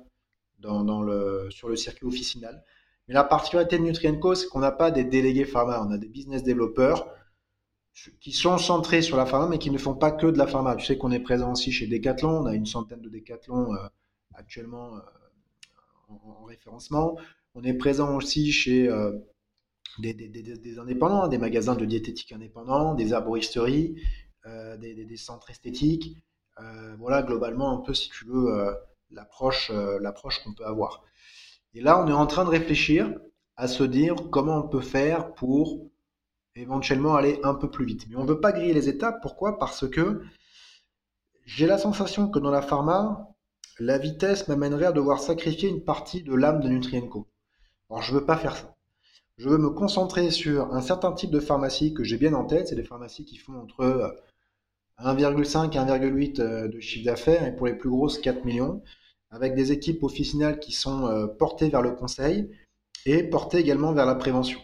Speaker 3: dans, le, sur le circuit officinal. Mais la particularité de Nutrienco, c'est qu'on n'a pas des délégués pharma, on a des business développeurs qui sont centrés sur la pharma, mais qui ne font pas que de la pharma. Tu sais qu'on est présent aussi chez Decathlon, on a une centaine de Decathlon euh, actuellement euh, en, référencement. On est présent aussi chez euh, des, indépendants, des magasins de diététique indépendants, des arboristeries, des, centres esthétiques. voilà globalement un peu, si tu veux, l'approche qu'on peut avoir. Et là, on est en train de réfléchir à se dire comment on peut faire pour éventuellement aller un peu plus vite. Mais on ne veut pas griller les étapes. Pourquoi? Parce que j'ai la sensation que dans la pharma, la vitesse m'amènerait à devoir sacrifier une partie de l'âme de Nutrienco. Alors je ne veux pas faire ça. Je veux me concentrer sur un certain type de pharmacie que j'ai bien en tête. C'est des pharmacies qui font entre 1,5 et 1,8 euh, de chiffre d'affaires et pour les plus grosses 4 millions. Avec des équipes officinales qui sont portées vers le conseil et portées également vers la prévention.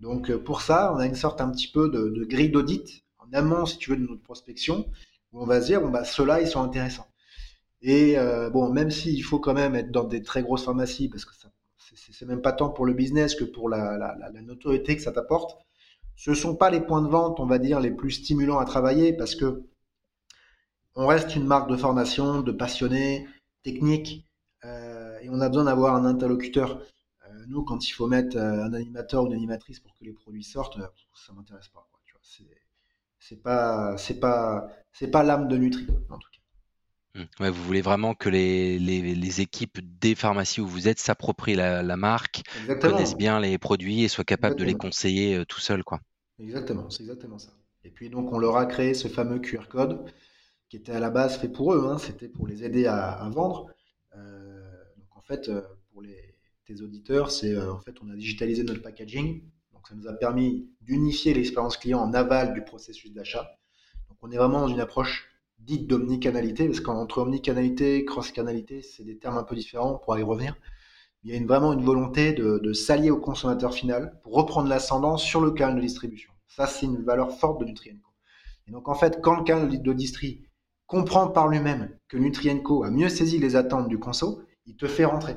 Speaker 3: Donc pour ça, on a une sorte un petit peu de, grille d'audit en amont, si tu veux, de notre prospection, où on va se dire, bon, bah, ceux-là, ils sont intéressants. Et bon, même s'il faut quand même être dans des très grosses pharmacies, parce que c'est même pas tant pour le business que pour la, notoriété que ça t'apporte. Ce sont pas les points de vente, on va dire, les plus stimulants à travailler parce que on reste une marque de formation, de passionnés, techniques, euh, et on a besoin d'avoir un interlocuteur. Euh, nous, quand il faut mettre euh, un animateur ou une animatrice pour que les produits sortent, ça m'intéresse pas. C'est pas, c'est pas, c'est pas l'âme de Nutri en tout cas.
Speaker 2: Mmh. vous voulez vraiment que les, les, équipes des pharmacies où vous êtes s'approprient la, marque, connaissent bien les produits et soient capables de les conseiller tout seuls, quoi.
Speaker 3: Exactement, c'est exactement ça. Et puis donc on leur a créé ce fameux QR code qui était à la base fait pour eux, hein. c'était pour les aider à, vendre. donc en fait, pour les, tes auditeurs, c'est en fait on a digitalisé notre packaging, donc ça nous a permis d'unifier l'expérience client en aval du processus d'achat. Donc on est vraiment dans une approche dite d'omnicanalité, parce qu'entre omnicanalité cross-canalité, c'est des termes un peu différents, pour y revenir. Il y a vraiment une volonté de, s'allier au consommateur final pour reprendre l'ascendant sur le canal de distribution. Ça, c'est une valeur forte de Nutrienco. Et donc, en fait, quand le canal de distri comprend par lui-même que Nutrienco a mieux saisi les attentes du conso, il te fait rentrer.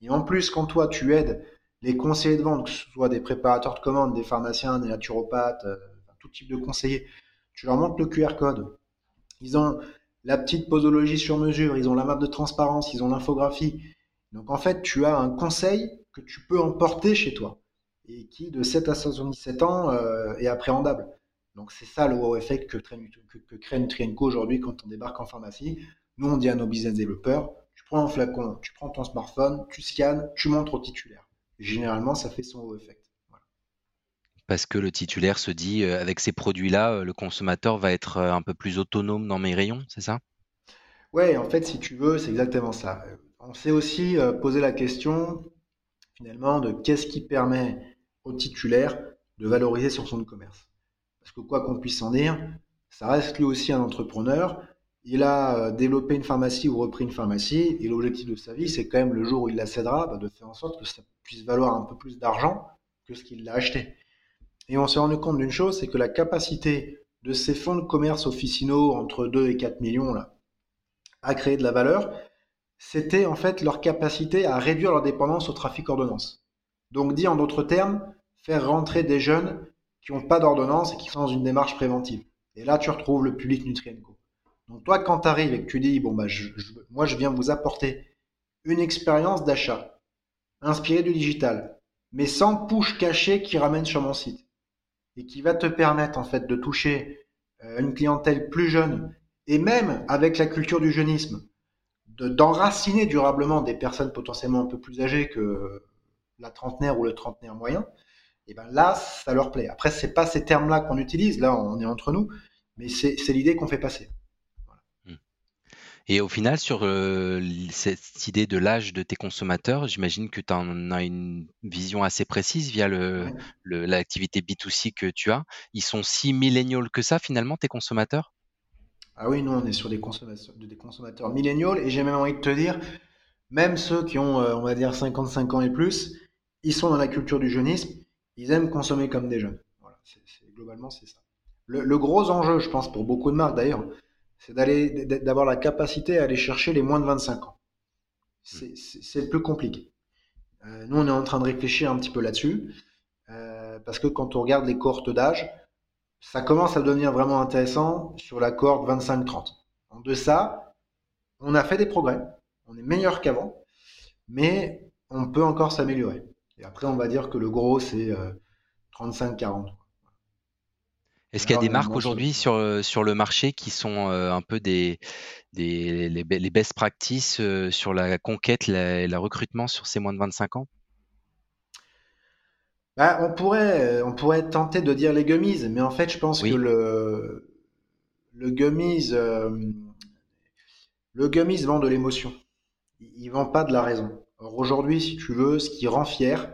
Speaker 3: Et en plus, quand toi, tu aides les conseillers de vente, que ce soit des préparateurs de commandes, des pharmaciens, des naturopathes, euh, tout type de conseillers, tu leur montres le QR code, ils ont la petite posologie sur mesure, ils ont la map de transparence, ils ont l'infographie. Donc en fait, tu as un conseil que tu peux emporter chez toi et qui, de 7 à 77 ans, euh, est appréhendable. Donc c'est ça le wow effect que, que, crée Nutrienco aujourd'hui quand on débarque en pharmacie. Nous, on dit à nos business développeurs, tu prends un flacon, tu prends ton smartphone, tu scannes, tu montres au titulaire. généralement, ça fait son wow effect
Speaker 2: parce que le titulaire se dit euh, avec ces produits-là, euh, le consommateur va être euh, un peu plus autonome dans mes rayons, c'est ça?
Speaker 3: Ouais, en fait, si tu veux, c'est exactement ça. On s'est aussi posé la question finalement de qu'est-ce qui permet au titulaire de valoriser son fonds de commerce? Parce que quoi qu'on puisse en dire, ça reste lui aussi un entrepreneur. Il a développé une pharmacie ou repris une pharmacie, et l'objectif de sa vie, c'est quand même le jour où il la cédera, bah, de faire en sorte que ça puisse valoir un peu plus d'argent que ce qu'il l'a acheté. Et on s'est rendu compte d'une chose, c'est que la capacité de ces fonds de commerce officinaux entre 2 et 4 millions là, à créer de la valeur, c'était en fait leur capacité à réduire leur dépendance au trafic ordonnance. Donc dit en d'autres termes, faire rentrer des jeunes qui n'ont pas d'ordonnance et qui sont dans une démarche préventive. Et là, tu retrouves le public Nutrienco. Donc toi, quand tu arrives et que tu dis, bon, bah, moi, je viens vous apporter une expérience d'achat inspirée du digital, mais sans push caché qui ramène sur mon site et qui va te permettre en fait de toucher euh, une clientèle plus jeune et même avec la culture du jeunisme, d'enraciner durablement des personnes potentiellement un peu plus âgées que la trentenaire ou le trentenaire moyen, et ben là, ça leur plaît. Après, c'est pas ces termes-là qu'on utilise, là, on est entre nous, mais c'est l'idée qu'on fait passer.
Speaker 2: Et au final, sur euh, cette idée de l'âge de tes consommateurs, j'imagine que tu en as une vision assez précise via l'activité B2C que tu as. Ils sont si milléniaux que ça, finalement, tes consommateurs?
Speaker 3: Ah oui, nous, on est sur des consommateurs, des consommateurs milléniaux. Et j'ai même envie de te dire, même ceux qui ont, euh, on va dire, 55 ans et plus, ils sont dans la culture du jeunisme. Ils aiment consommer comme des jeunes. Voilà, globalement, c'est ça. le gros enjeu, je pense, pour beaucoup de marques d'ailleurs, c'est d'avoir la capacité à aller chercher les moins de 25 ans. C'est, le plus compliqué. Euh, nous, on est en train de réfléchir un petit peu là-dessus, euh, parce que quand on regarde les cohortes d'âge, ça commence à devenir vraiment intéressant sur la cohorte 25-30. En deçà, on a fait des progrès, on est meilleur qu'avant, mais on peut encore s'améliorer. Et après, on va dire que le gros, c'est 35-40. Euh,
Speaker 2: est-ce qu'il y a des marques aujourd'hui sur, euh, sur le marché qui sont euh, un peu des, des les, best practices euh, sur la conquête et la, recrutement sur ces moins de 25 ans?
Speaker 3: Bah, on, pourrait, on pourrait tenter de dire les gummies, mais en fait, je pense que le, le gummies, le gummies vend de l'émotion. Il, ne vend pas de la raison. Alors aujourd'hui, si tu veux, ce qui rend fier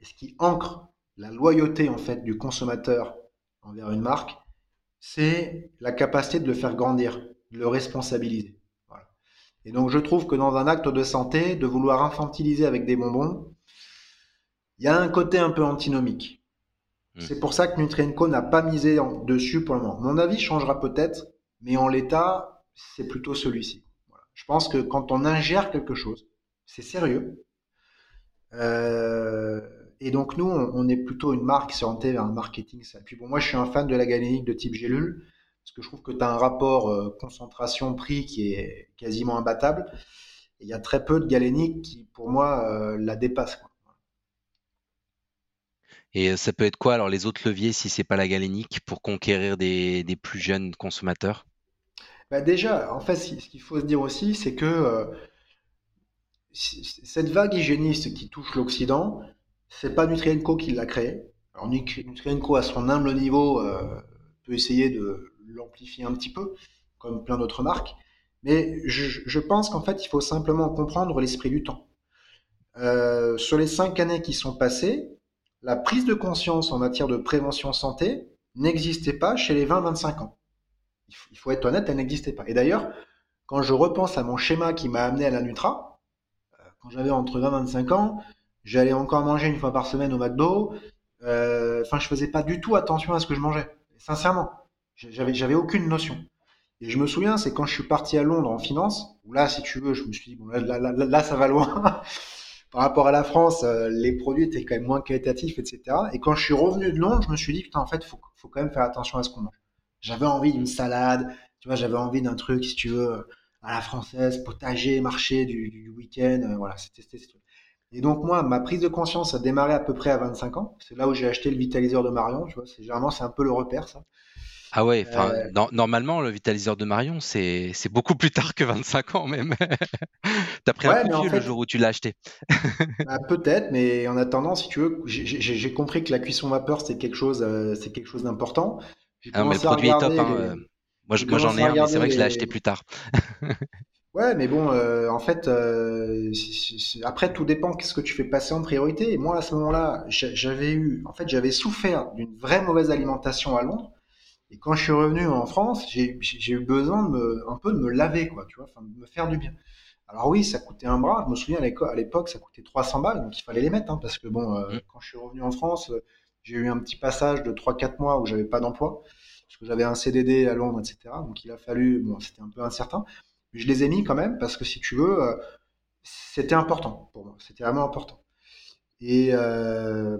Speaker 3: et ce qui ancre la loyauté en fait du consommateur envers une marque, c'est la capacité de le faire grandir, de le responsabiliser. Et donc je trouve que dans un acte de santé, de vouloir infantiliser avec des bonbons, il y a un côté un peu antinomique. Hmm. C'est pour ça que Nutrienco n'a pas misé dessus pour le moment. Mon avis changera peut-être, mais en l'état, c'est plutôt celui-ci. Je pense que quand on ingère quelque chose, c'est sérieux. Euh, et donc nous, on, est plutôt une marque orientée vers un marketing. Ça. Puis bon, moi, je suis un fan de la galénique de type gélule, parce que je trouve que tu as un rapport euh, concentration-prix qui est quasiment imbattable. il y a très peu de galéniques qui, pour moi, euh, la dépassent.
Speaker 2: Et ça peut être quoi alors les autres leviers si c'est pas la galénique pour conquérir des, plus jeunes consommateurs?
Speaker 3: Bah Déjà, en fait, ce qu'il faut se dire aussi, c'est que cette vague hygiéniste qui touche l'Occident, c'est pas Nutrienco qui l'a créée. Alors Nutrienco, à son humble niveau, euh, peut essayer de l'amplifier un petit peu, comme plein d'autres marques. Mais je, pense qu'en fait, il faut simplement comprendre l'esprit du temps. Euh, sur les cinq années qui sont passées, la prise de conscience en matière de prévention santé n'existait pas chez les 20-25 ans. Il faut être honnête, elle n'existait pas. Et d'ailleurs, quand je repense à mon schéma qui m'a amené à la Nutra, quand j'avais entre 20 et 25 ans, j'allais encore manger une fois par semaine au McDo. Euh, enfin, je faisais pas du tout attention à ce que je mangeais. Sincèrement, j'avais, j'avais aucune notion. Et je me souviens, c'est quand je suis parti à Londres en finance, où là, si tu veux, je me suis dit, bon, là, là, là, ça va loin. Par rapport à la France, euh, les produits étaient quand même moins qualitatifs, etc. Et quand je suis revenu de Londres, je me suis dit, putain, en fait, faut, faut quand même faire attention à ce qu'on mange. J'avais envie d'une salade, tu vois, j'avais envie d'un truc, si tu veux, à la française, potager, marché du, week-end, euh, voilà, c'était Et donc moi, ma prise de conscience a démarré à peu près à 25 ans. C'est là où j'ai acheté le vitaliseur de Marion, tu vois. Généralement c'est un peu le repère ça.
Speaker 2: Ah ouais, euh, normalement le vitaliseur de Marion c'est beaucoup plus tard que 25 ans même. T'as pris un coup de le jour où tu l'as acheté.
Speaker 3: Bah, peut-être, mais en attendant, si tu veux, j'ai compris que la cuisson vapeur c'est quelque chose, euh, c'est quelque chose d'important.
Speaker 2: Ah, mais le produit est top. Hein, moi, j'en ai un, mais c'est vrai que je l'ai acheté plus tard.
Speaker 3: ouais, mais bon, euh, en fait, euh, après, tout dépend qu'est-ce que tu fais passer en priorité. Et moi, à ce moment-là, j'avais eu, en fait, j'avais souffert d'une vraie mauvaise alimentation à Londres. Et quand je suis revenu en France, j'ai eu besoin de me, un peu de me laver, quoi, tu vois, de me faire du bien. Alors oui, ça coûtait un bras. Je me souviens à l'époque, ça coûtait 300 balles, donc il fallait les mettre, hein, parce que bon, euh, mmh. quand je suis revenu en France, j'ai eu un petit passage de 3-4 mois où j'avais pas d'emploi parce que j'avais un CDD à Londres, etc. Donc il a fallu, bon, c'était un peu incertain, mais je les ai mis quand même parce que si tu veux, euh, c'était important pour moi, c'était vraiment important. Et, euh,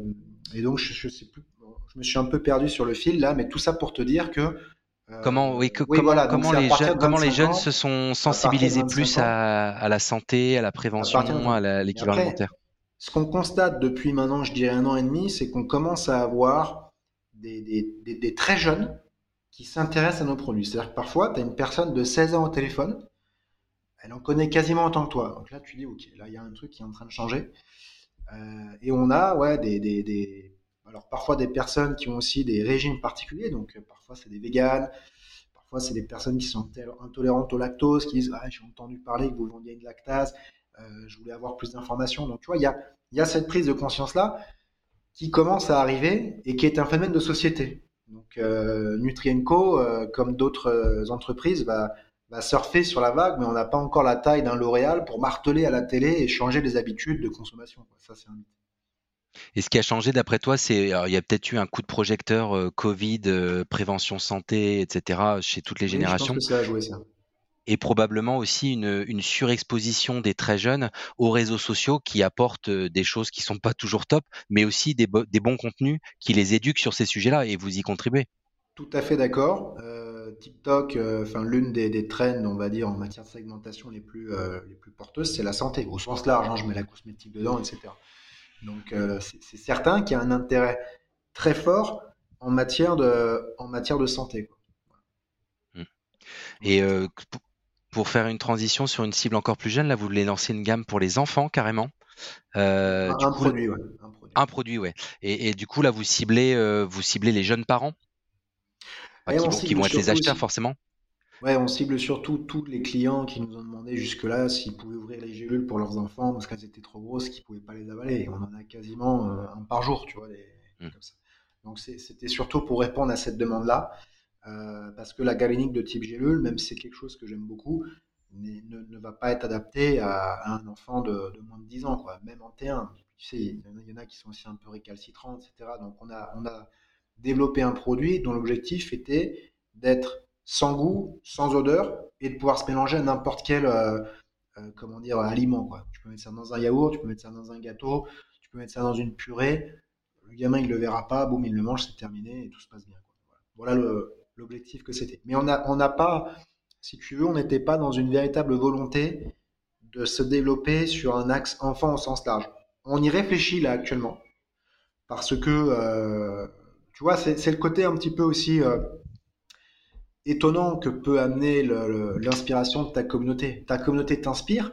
Speaker 3: et donc je, je, sais plus, je me suis un peu perdu sur le fil là, mais tout ça pour te dire que
Speaker 2: euh, Comment, oui, comment, comment, les, jeunes, comment les jeunes se sont sensibilisés plus à, à, la santé, à la prévention, à l'équilibre alimentaire?
Speaker 3: Ce qu'on constate depuis maintenant, je dirais un an et demi, c'est qu'on commence à avoir des, des, des, très jeunes qui s'intéressent à nos produits. C'est-à-dire que parfois, tu as une personne de 16 ans au téléphone, elle en connaît quasiment autant que toi. Donc là, tu dis, OK, là, il y a un truc qui est en train de changer. Euh, et on a, ouais, des, des, alors parfois des personnes qui ont aussi des régimes particuliers. Donc euh, parfois, c'est des véganes. Parfois, c'est des personnes qui sont intolérantes au lactose, qui disent, ah, j'ai entendu parler que vous vendiez une lactase. Euh, je voulais avoir plus d'informations. Donc, tu vois, il y a, y a cette prise de conscience-là qui commence à arriver et qui est un phénomène de société. Donc euh, Nutrienco, euh, comme d'autres euh, entreprises, va, surfer sur la vague, mais on n'a pas encore la taille d'un L'Oréal pour marteler à la télé et changer les habitudes de consommation. Ça, c'est un
Speaker 2: et ce qui a changé d'après toi, c'est il y a peut-être eu un coup de projecteur Covid, prévention santé, etc. chez toutes les générations.
Speaker 3: Je pense que ça a joué ça
Speaker 2: et probablement aussi une, surexposition des très jeunes aux réseaux sociaux qui apportent euh, des choses qui sont pas toujours top, mais aussi des, bons contenus qui les éduquent sur ces sujets-là et vous y contribuez.
Speaker 3: Tout à fait d'accord. Euh, TikTok, euh, enfin l'une des, des trends, on va dire, en matière de segmentation les plus, les plus porteuses, c'est la santé. Au sens large, hein, je mets la cosmétique dedans, etc. Donc c'est certain qu'il y a un intérêt très fort en matière de, en matière de santé.
Speaker 2: Mmh. Et pour faire une transition sur une cible encore plus jeune, là, vous voulez lancer une gamme pour les enfants carrément.
Speaker 3: Euh, un, produit, ouais.
Speaker 2: un, produit, ouais. Et, du coup, là, vous ciblez, euh, vous ciblez les jeunes parents? Qui, vont, être les acheteurs forcément.
Speaker 3: Ouais, on cible surtout tous les clients qui nous ont demandé jusque-là s'ils pouvaient ouvrir les gélules pour leurs enfants parce qu'elles étaient trop grosses, qu'ils ne pouvaient pas les avaler. On en a quasiment euh, un par jour, tu vois. Mmh. Donc c'était surtout pour répondre à cette demande-là. Euh, parce que la galénique de type gélule, même si c'est quelque chose que j'aime beaucoup, ne, va pas être adapté à, un enfant de, moins de 10 ans, quoi. même en T1. Tu sais, il y, en a qui sont aussi un peu récalcitrants, etc. Donc on a, on a développé un produit dont l'objectif était d'être sans goût, sans odeur, et de pouvoir se mélanger à n'importe quel euh, euh, comment dire, aliment. Tu peux mettre ça dans un yaourt, tu peux mettre ça dans un gâteau, tu peux mettre ça dans une purée. Le gamin, il le verra pas, boum, il le mange, c'est terminé, et tout se passe bien. Voilà, l'objectif que c'était. Mais on n'a on pas si tu veux, on n'était pas dans une véritable volonté de se développer sur un axe enfant au sens large. On y réfléchit là actuellement, parce que, euh, tu vois, c'est le côté un petit peu aussi euh, étonnant que peut amener l'inspiration de ta communauté. Ta communauté t'inspire,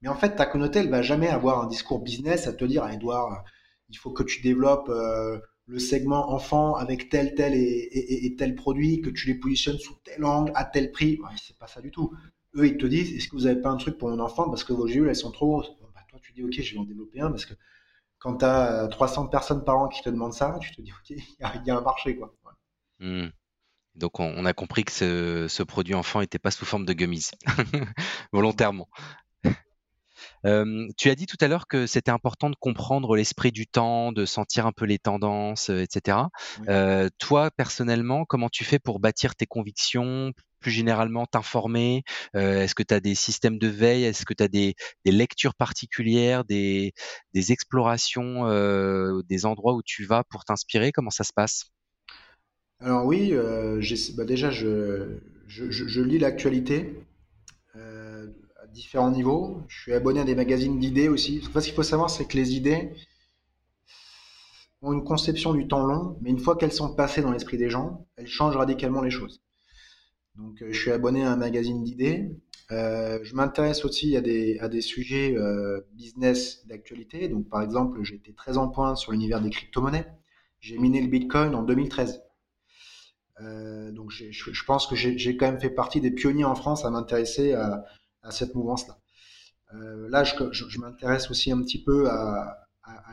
Speaker 3: mais en fait, ta communauté, elle va jamais avoir un discours business à te dire, ah, Edouard, il faut que tu développes... Euh, le segment enfant avec tel, tel et, tel produit, que tu les positionnes sous tel angle, à tel prix. Ouais, c'est pas ça du tout. Eux, ils te disent, est-ce que vous avez pas un truc pour mon enfant parce que vos gélules, elles sont trop grosses? Bah, Toi, tu dis, ok, je vais en développer un parce que quand tu as 300 personnes par an qui te demandent ça, tu te dis, ok, il y, a un marché. quoi.
Speaker 2: Hmm. Donc, on, a compris que ce, ce produit enfant n'était pas sous forme de gummies, volontairement tu as dit tout à l'heure que c'était important de comprendre l'esprit du temps, de sentir un peu les tendances, etc. toi, personnellement, comment tu fais pour bâtir tes convictions, plus généralement t'informer? Est-ce que tu as des systèmes de veille? Est-ce que tu as des, lectures particulières, des, explorations, des endroits où tu vas pour t'inspirer? Comment ça se passe?
Speaker 3: Alors oui, bah, déjà, je, je lis l'actualité différents niveaux. Je suis abonné à des magazines d'idées aussi. ce qu'il faut savoir, c'est que les idées ont une conception du temps long, mais une fois qu'elles sont passées dans l'esprit des gens, elles changent radicalement les choses. Donc, euh, je suis abonné à un magazine d'idées. Euh, je m'intéresse aussi à des, à des sujets euh, business d'actualité. Donc, par exemple, j'ai été très en point sur l'univers des crypto-monnaies. J'ai miné le Bitcoin en 2013. donc, je pense que j'ai quand même fait partie des pionniers en France à m'intéresser à, à cette mouvance-là. Euh, là, je, m'intéresse aussi un petit peu à,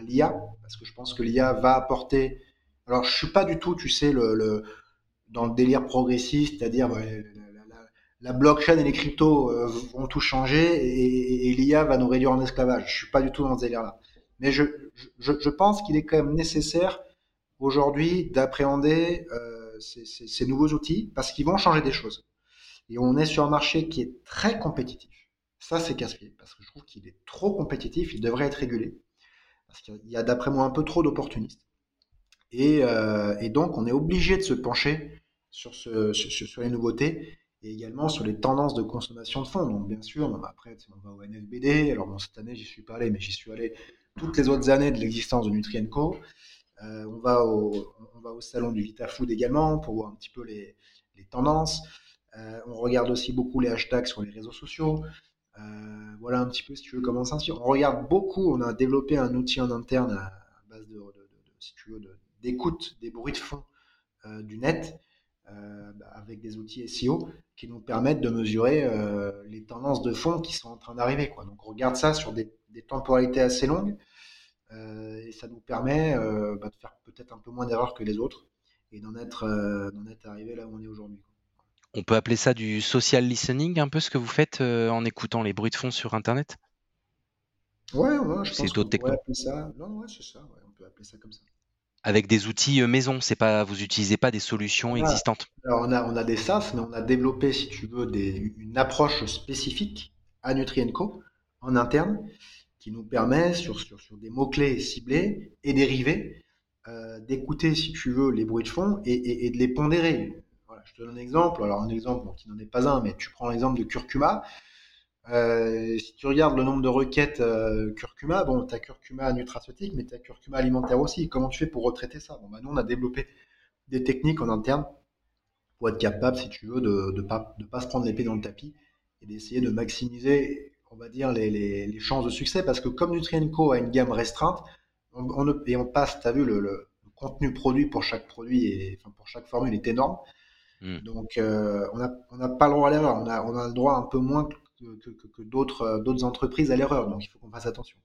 Speaker 3: l'IA, parce que je pense que l'IA va apporter... Alors, je suis pas du tout, tu sais, le, dans le délire progressiste, c'est-à-dire la, blockchain et les cryptos euh, vont tout changer et, l'IA va nous réduire en esclavage. Je suis pas du tout dans ce délire-là. Mais je, je, pense qu'il est quand même nécessaire aujourd'hui d'appréhender euh, ces, nouveaux outils parce qu'ils vont changer des choses. Et on est sur un marché qui est très compétitif. Ça, c'est casse-pied, parce que je trouve qu'il est trop compétitif, il devrait être régulé. Parce qu'il y a, d'après moi, un peu trop d'opportunistes. Et, euh, donc, on est obligé de se pencher sur, les nouveautés et également sur les tendances de consommation de fonds. Donc, bien sûr, après, on va au NFBD. Alors, cette année, j'y suis pas allé, mais j'y suis allé toutes les autres années de l'existence de Nutrienco. Euh, on, va au, salon du VitaFood également pour voir un petit peu les tendances. Euh, on regarde aussi beaucoup les hashtags sur les réseaux sociaux. Euh, voilà un petit peu si tu veux comment. On regarde beaucoup, on a développé un outil en interne à, base de, si tu veux, d'écoute des bruits de fond euh, du net bah, avec des outils SEO qui nous permettent de mesurer les tendances de fond qui sont en train d'arriver. Donc on regarde ça sur des, temporalités assez longues et ça nous permet bah, de faire peut-être un peu moins d'erreurs que les autres et d'en être, être arrivé là où on est aujourd'hui.
Speaker 2: On peut appeler ça du social listening, un peu ce que vous faites euh, en écoutant les bruits de fond sur Internet?
Speaker 3: Ouais, ouais, je pense ça. Non, ouais, c'est ça, on peut appeler ça comme ça.
Speaker 2: Avec des outils euh, maison, c'est pas, vous n'utilisez pas des solutions existantes?
Speaker 3: Alors on a, on a des SaaS, mais on a développé, si tu veux, une approche spécifique à Nutrienco en interne qui nous permet, sur, sur, des mots-clés ciblés et dérivés, euh, d'écouter, si tu veux, les bruits de fond et de les pondérer je te donne un exemple. Alors, un exemple qui n'en est pas un, mais tu prends l'exemple de curcuma. Euh, si tu regardes le nombre de requêtes euh, curcuma, bon, tu as curcuma nutraceutique, mais tu as curcuma alimentaire aussi. Comment tu fais pour retraiter ça? Bon, bah, Nous, on a développé des techniques en interne pour être capable, si tu veux, de ne pas, se prendre l'épée dans le tapis et d'essayer de maximiser, on va dire, les, chances de succès. Parce que comme Nutrienco a une gamme restreinte, on, et on passe, tu as vu, le, contenu produit pour chaque produit, et, pour chaque formule est énorme. Hmm. Donc, euh, on n'a pas le droit à l'erreur. On a, on a, le droit un peu moins que, euh, d'autres entreprises à l'erreur. Donc, il faut qu'on fasse attention.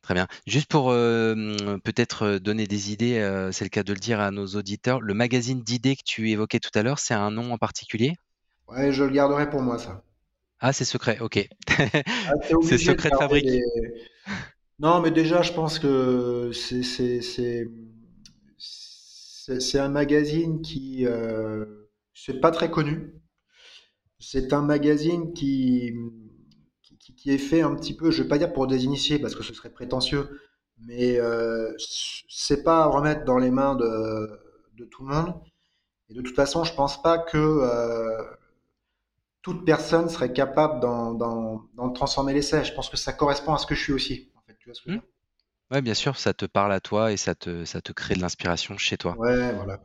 Speaker 2: Très bien. Juste pour euh, peut-être donner des idées, c'est le cas de le dire à nos auditeurs, le magazine d'idées que tu évoquais tout à l'heure, c'est un nom en particulier?
Speaker 3: Ouais, je le garderai pour moi, ça.
Speaker 2: Ah, c'est secret, ok.
Speaker 3: Ah,
Speaker 2: c'est secret de fabrique.
Speaker 3: Non, mais déjà, je pense que c'est c'est un magazine qui euh, c'est pas très connu. C'est un magazine qui, qui, est fait un petit peu, je vais pas dire pour des initiés parce que ce serait prétentieux, mais euh, c'est pas à remettre dans les mains de, de, tout le monde. Et de toute façon, je pense pas que euh, toute personne serait capable d'en transformer l'essai. Je pense que ça correspond à ce que je suis aussi. En fait, tu vois ce que je veux
Speaker 2: mmh. Ouais, bien sûr, ça te parle à toi et ça te, ça te crée de l'inspiration chez toi.
Speaker 3: Ouais, voilà.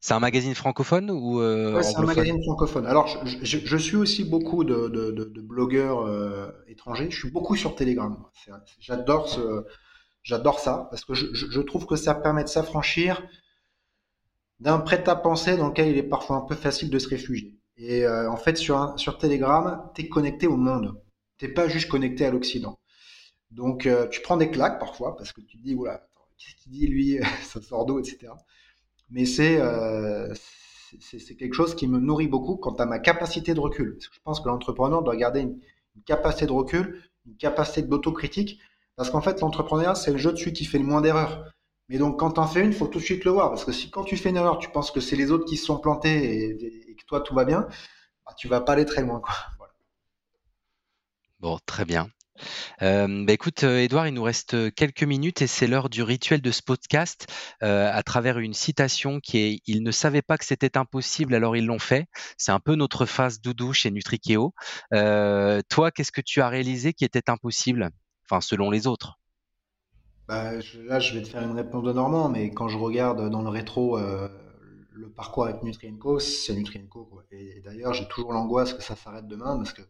Speaker 2: C'est un magazine francophone ou
Speaker 3: euh, Ouais, c'est un magazine francophone. Alors, je, suis aussi beaucoup de, blogueurs euh, étrangers. Je suis beaucoup sur Telegram. J'adore ce, j'adore ça parce que je, trouve que ça permet de s'affranchir d'un prêt-à-penser dans lequel il est parfois un peu facile de se réfugier. Et euh, en fait, sur, sur Telegram, tu es connecté au monde. Tu pas juste connecté à l'Occident. Donc, euh, tu prends des claques parfois parce que tu te dis, voilà, qu'est-ce qu'il dit lui Ça sort d'eau, etc. Mais euh, c'est quelque chose qui me nourrit beaucoup quant à ma capacité de recul. Je pense que l'entrepreneur doit garder une, capacité de recul, une capacité d'autocritique. Parce qu'en fait, l'entrepreneuriat, c'est le jeu de celui qui fait le moins d'erreurs. Mais donc, quand tu en fais une, il faut tout de suite le voir. Parce que si quand tu fais une erreur, tu penses que c'est les autres qui se sont plantés et, que toi, tout va bien, bah, tu vas pas aller très loin. Quoi.
Speaker 2: Bon, très bien. Euh, bah, écoute, Edouard, il nous reste quelques minutes et c'est l'heure du rituel de ce podcast euh, à travers une citation qui est Ils ne savaient pas que c'était impossible, alors ils l'ont fait. C'est un peu notre phase doudou chez Nutrikeo. Euh, toi, qu'est-ce que tu as réalisé qui était impossible, enfin selon les autres
Speaker 3: bah, Là, je vais te faire une réponse de Normand, mais quand je regarde dans le rétro le parcours avec Nutrienco, c'est Nutrienco. Et, d'ailleurs, j'ai toujours l'angoisse que ça s'arrête demain parce que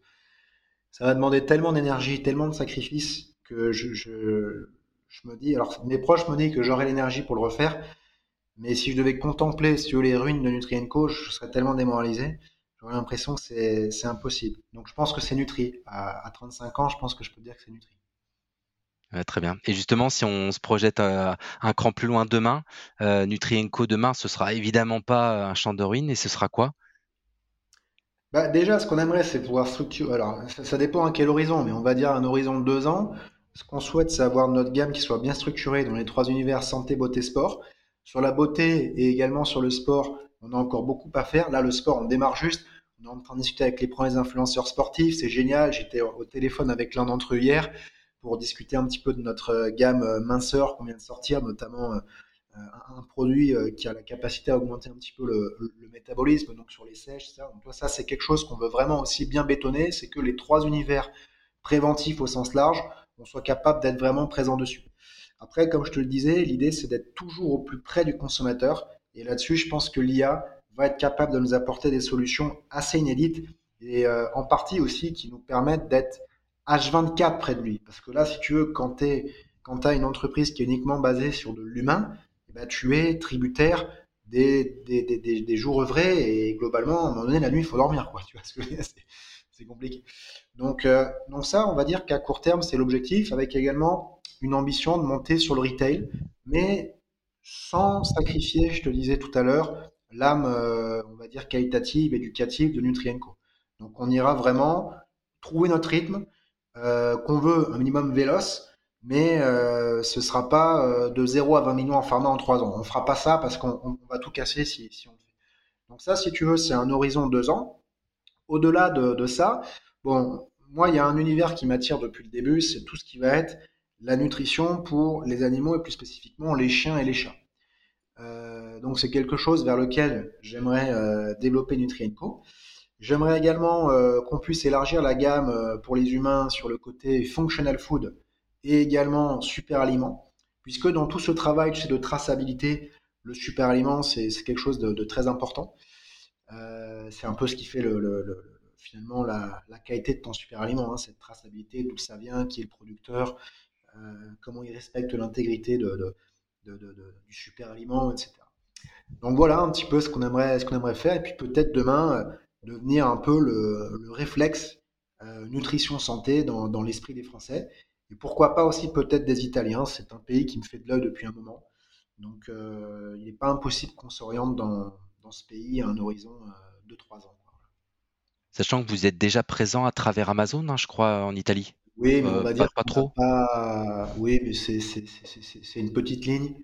Speaker 3: ça va demander tellement d'énergie, tellement de sacrifices que je, je, me dis, alors mes proches me disent que j'aurai l'énergie pour le refaire, mais si je devais contempler sur les ruines de Nutrienco, je serais tellement démoralisé, j'aurais l'impression que c'est impossible. Donc je pense que c'est Nutri. À, à, 35 ans, je pense que je peux dire que c'est Nutri.
Speaker 2: très bien. Et justement, si on se projette euh, un cran plus loin demain, euh, Nutrienco demain, ce sera évidemment pas un champ de ruines, et ce sera quoi?
Speaker 3: Bah, déjà, ce qu'on aimerait, c'est pouvoir structurer. Alors, ça, dépend à quel horizon, mais on va dire un horizon de deux ans. Ce qu'on souhaite, c'est avoir notre gamme qui soit bien structurée dans les trois univers santé, beauté, sport. Sur la beauté et également sur le sport, on a encore beaucoup à faire. Là, le sport, on démarre juste. On est en train de discuter avec les premiers influenceurs sportifs. C'est génial. J'étais au téléphone avec l'un d'entre eux hier pour discuter un petit peu de notre gamme minceur qu'on vient de sortir, notamment euh, euh, un produit euh, qui a la capacité à augmenter un petit peu le, métabolisme, donc sur les sèches, ça. Donc, ça, c'est quelque chose qu'on veut vraiment aussi bien bétonner, c'est que les trois univers préventifs au sens large, on soit capable d'être vraiment présent dessus. Après, comme je te le disais, l'idée, c'est d'être toujours au plus près du consommateur. Et là-dessus, je pense que l'IA va être capable de nous apporter des solutions assez inédites et euh, en partie aussi qui nous permettent d'être H24 près de lui. Parce que là, si tu veux, quand tu as une entreprise qui est uniquement basée sur de l'humain, eh ben, tu es tributaire des, des, des, des, jours œuvrés et globalement, à un moment donné, la nuit, il faut dormir. Quoi, tu vois, c'est compliqué. Donc, euh, donc ça, on va dire qu'à court terme, c'est l'objectif, avec également une ambition de monter sur le retail, mais sans sacrifier, je te disais tout à l'heure, l'âme, euh, on va dire, qualitative, éducative de Nutrienco. Donc on ira vraiment trouver notre rythme, euh, qu'on veut un minimum véloce, mais euh, ce sera pas euh, de 0 à 20 millions en pharma en 3 ans. On fera pas ça parce qu'on va tout casser si, on le fait. Donc ça, si tu veux, c'est un horizon de 2 ans. Au-delà de, ça, bon, moi, il y a un univers qui m'attire depuis le début, c'est tout ce qui va être la nutrition pour les animaux et plus spécifiquement les chiens et les chats. Euh, donc c'est quelque chose vers lequel j'aimerais développer Nutrienco. J'aimerais également qu'on puisse élargir la gamme pour les humains sur le côté functional food, et également super aliment, puisque dans tout ce travail de traçabilité, le super aliment, c'est quelque chose de, très important. Euh, c'est un peu ce qui fait le, finalement la, qualité de ton super aliment, hein, cette traçabilité, d'où ça vient, qui est le producteur, euh, comment il respecte l'intégrité du super aliment, etc. Donc voilà un petit peu ce qu'on aimerait, faire, et puis peut-être demain euh, devenir un peu le, réflexe nutrition santé dans l'esprit des Français et pourquoi pas aussi peut-être des Italiens. C'est un pays qui me fait de l'œil depuis un moment. Donc euh, il n'est pas impossible qu'on s'oriente dans, ce pays à un horizon euh, de 3 ans.
Speaker 2: Sachant que vous êtes déjà présent à travers Amazon, hein, je crois, en Italie.
Speaker 3: Oui, mais on va dire pas, trop. Oui, mais c'est une petite ligne.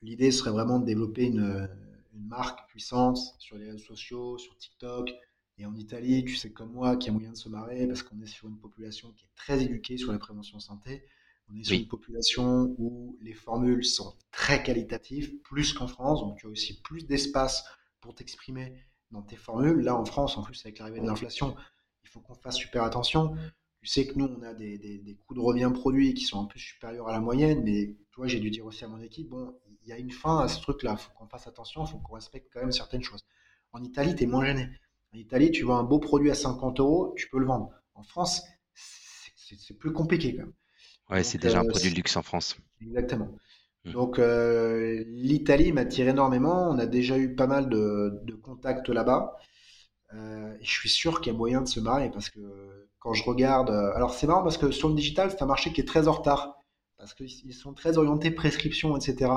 Speaker 3: L'idée serait vraiment de développer une, une marque puissante sur les réseaux sociaux, sur TikTok, et en Italie, tu sais comme moi, qu'il y a moyen de se marrer parce qu'on est sur une population qui est très éduquée sur la prévention santé. On est sur une population où les formules sont très qualitatives, plus qu'en France, donc tu as aussi plus d'espace pour t'exprimer dans tes formules. Là, en France, en plus, avec l'arrivée de l'inflation, il faut qu'on fasse super attention. Tu sais que nous, on a des, des, coûts de revient produits qui sont un peu supérieurs à la moyenne, mais toi, j'ai dû dire aussi à mon équipe, bon, il y a une fin à ce truc-là, il faut qu'on fasse attention, il faut qu'on respecte quand même certaines choses. En Italie, tu es moins gêné. En Italie, tu vois un beau produit à 50 euros, tu peux le vendre. En France, c'est plus compliqué quand même.
Speaker 2: Ouais, c'est déjà un euh, produit de luxe en France.
Speaker 3: Exactement. Mmh. Donc euh, l'Italie m'attire énormément. On a déjà eu pas mal de, contacts là-bas. Euh, je suis sûr qu'il y a moyen de se marier parce que quand je regarde. Alors c'est marrant parce que sur le digital, c'est un marché qui est très en retard parce qu'ils sont très orientés prescription, etc.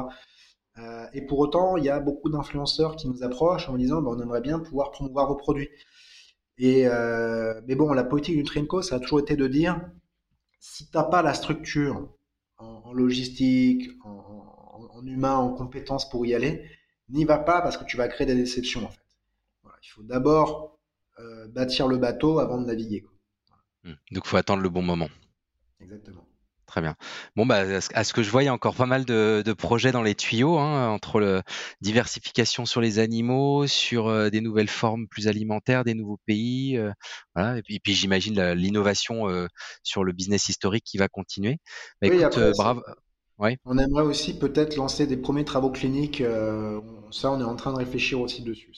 Speaker 3: Euh, et pour autant, il y a beaucoup d'influenceurs qui nous approchent en disant bah, on aimerait bien pouvoir promouvoir vos produits. Et, euh, mais bon, la politique du Trinco, ça a toujours été de dire si tu n'as pas la structure en, logistique, en, humain, en compétences pour y aller, n'y va pas parce que tu vas créer des déceptions en fait. il faut d'abord euh, bâtir le bateau avant de naviguer.
Speaker 2: Mmh. Donc il faut attendre le bon moment.
Speaker 3: Exactement.
Speaker 2: Très bien. Bon, bah, à ce que je vois, il y a encore pas mal de, projets dans les tuyaux, hein, entre la diversification sur les animaux, sur euh, des nouvelles formes plus alimentaires, des nouveaux pays, euh, voilà. Et puis, j'imagine l'innovation euh, sur le business historique qui va continuer.
Speaker 3: Bah, écoute, bravo. On aimerait aussi peut-être lancer des premiers travaux cliniques. ça, on est en train de réfléchir aussi dessus.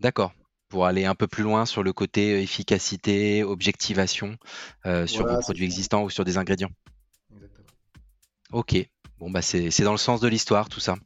Speaker 2: D'accord pour aller un peu plus loin sur le côté efficacité, objectivation euh, sur vos produits existants ou sur des ingrédients. Exactement. Ok, bon bah c'est dans le sens de l'histoire tout ça.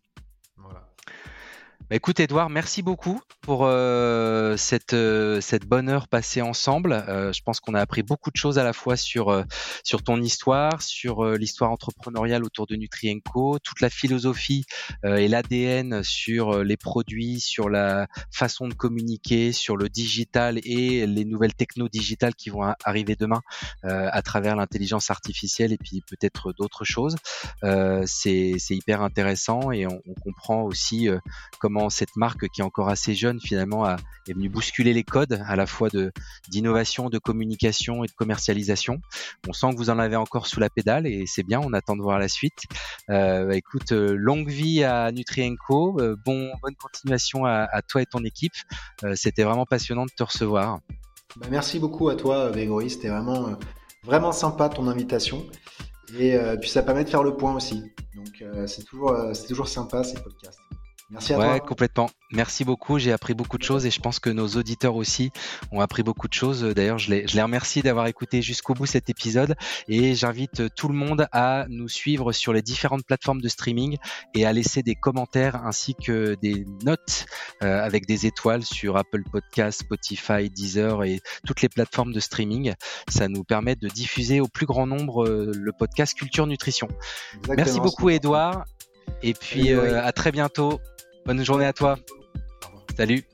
Speaker 2: Bah, écoute Edouard, merci beaucoup pour euh, cette, euh, cette bonne heure passée ensemble. Euh, je pense qu'on a appris beaucoup de choses à la fois sur, sur ton histoire, sur l'histoire entrepreneuriale autour de Nutrienco, toute la philosophie et l'ADN sur les produits, sur la façon de communiquer, sur le digital et les nouvelles techno digitales qui vont arriver demain à travers l'intelligence artificielle et puis peut-être d'autres choses. C'est hyper intéressant et on, on comprend aussi comment cette marque qui est encore assez jeune finalement est venue bousculer les codes à la fois de d'innovation, de communication et de commercialisation. On sent que vous en avez encore sous la pédale et c'est bien. On attend de voir la suite. Euh, écoute, euh, longue vie à Nutrienco. Euh, bon, bonne continuation à, toi et ton équipe. C'était vraiment passionnant de te recevoir.
Speaker 3: Bah, merci beaucoup à toi, Grégory. C'était vraiment vraiment sympa ton invitation. Et puis ça permet de faire le point aussi. Donc c'est toujours, c'est toujours sympa ces podcasts. Merci à ouais,
Speaker 2: complètement. Merci beaucoup. J'ai appris beaucoup de choses et je pense que nos auditeurs aussi ont appris beaucoup de choses. D'ailleurs, je les, je les remercie d'avoir écouté jusqu'au bout cet épisode et j'invite tout le monde à nous suivre sur les différentes plateformes de streaming et à laisser des commentaires ainsi que des notes euh, avec des étoiles sur Apple Podcasts, Spotify, Deezer et toutes les plateformes de streaming. Ça nous permet de diffuser au plus grand nombre euh, le podcast Culture Nutrition. Merci beaucoup, Edouard. Et puis euh, à très bientôt Bonne journée à toi. Salut.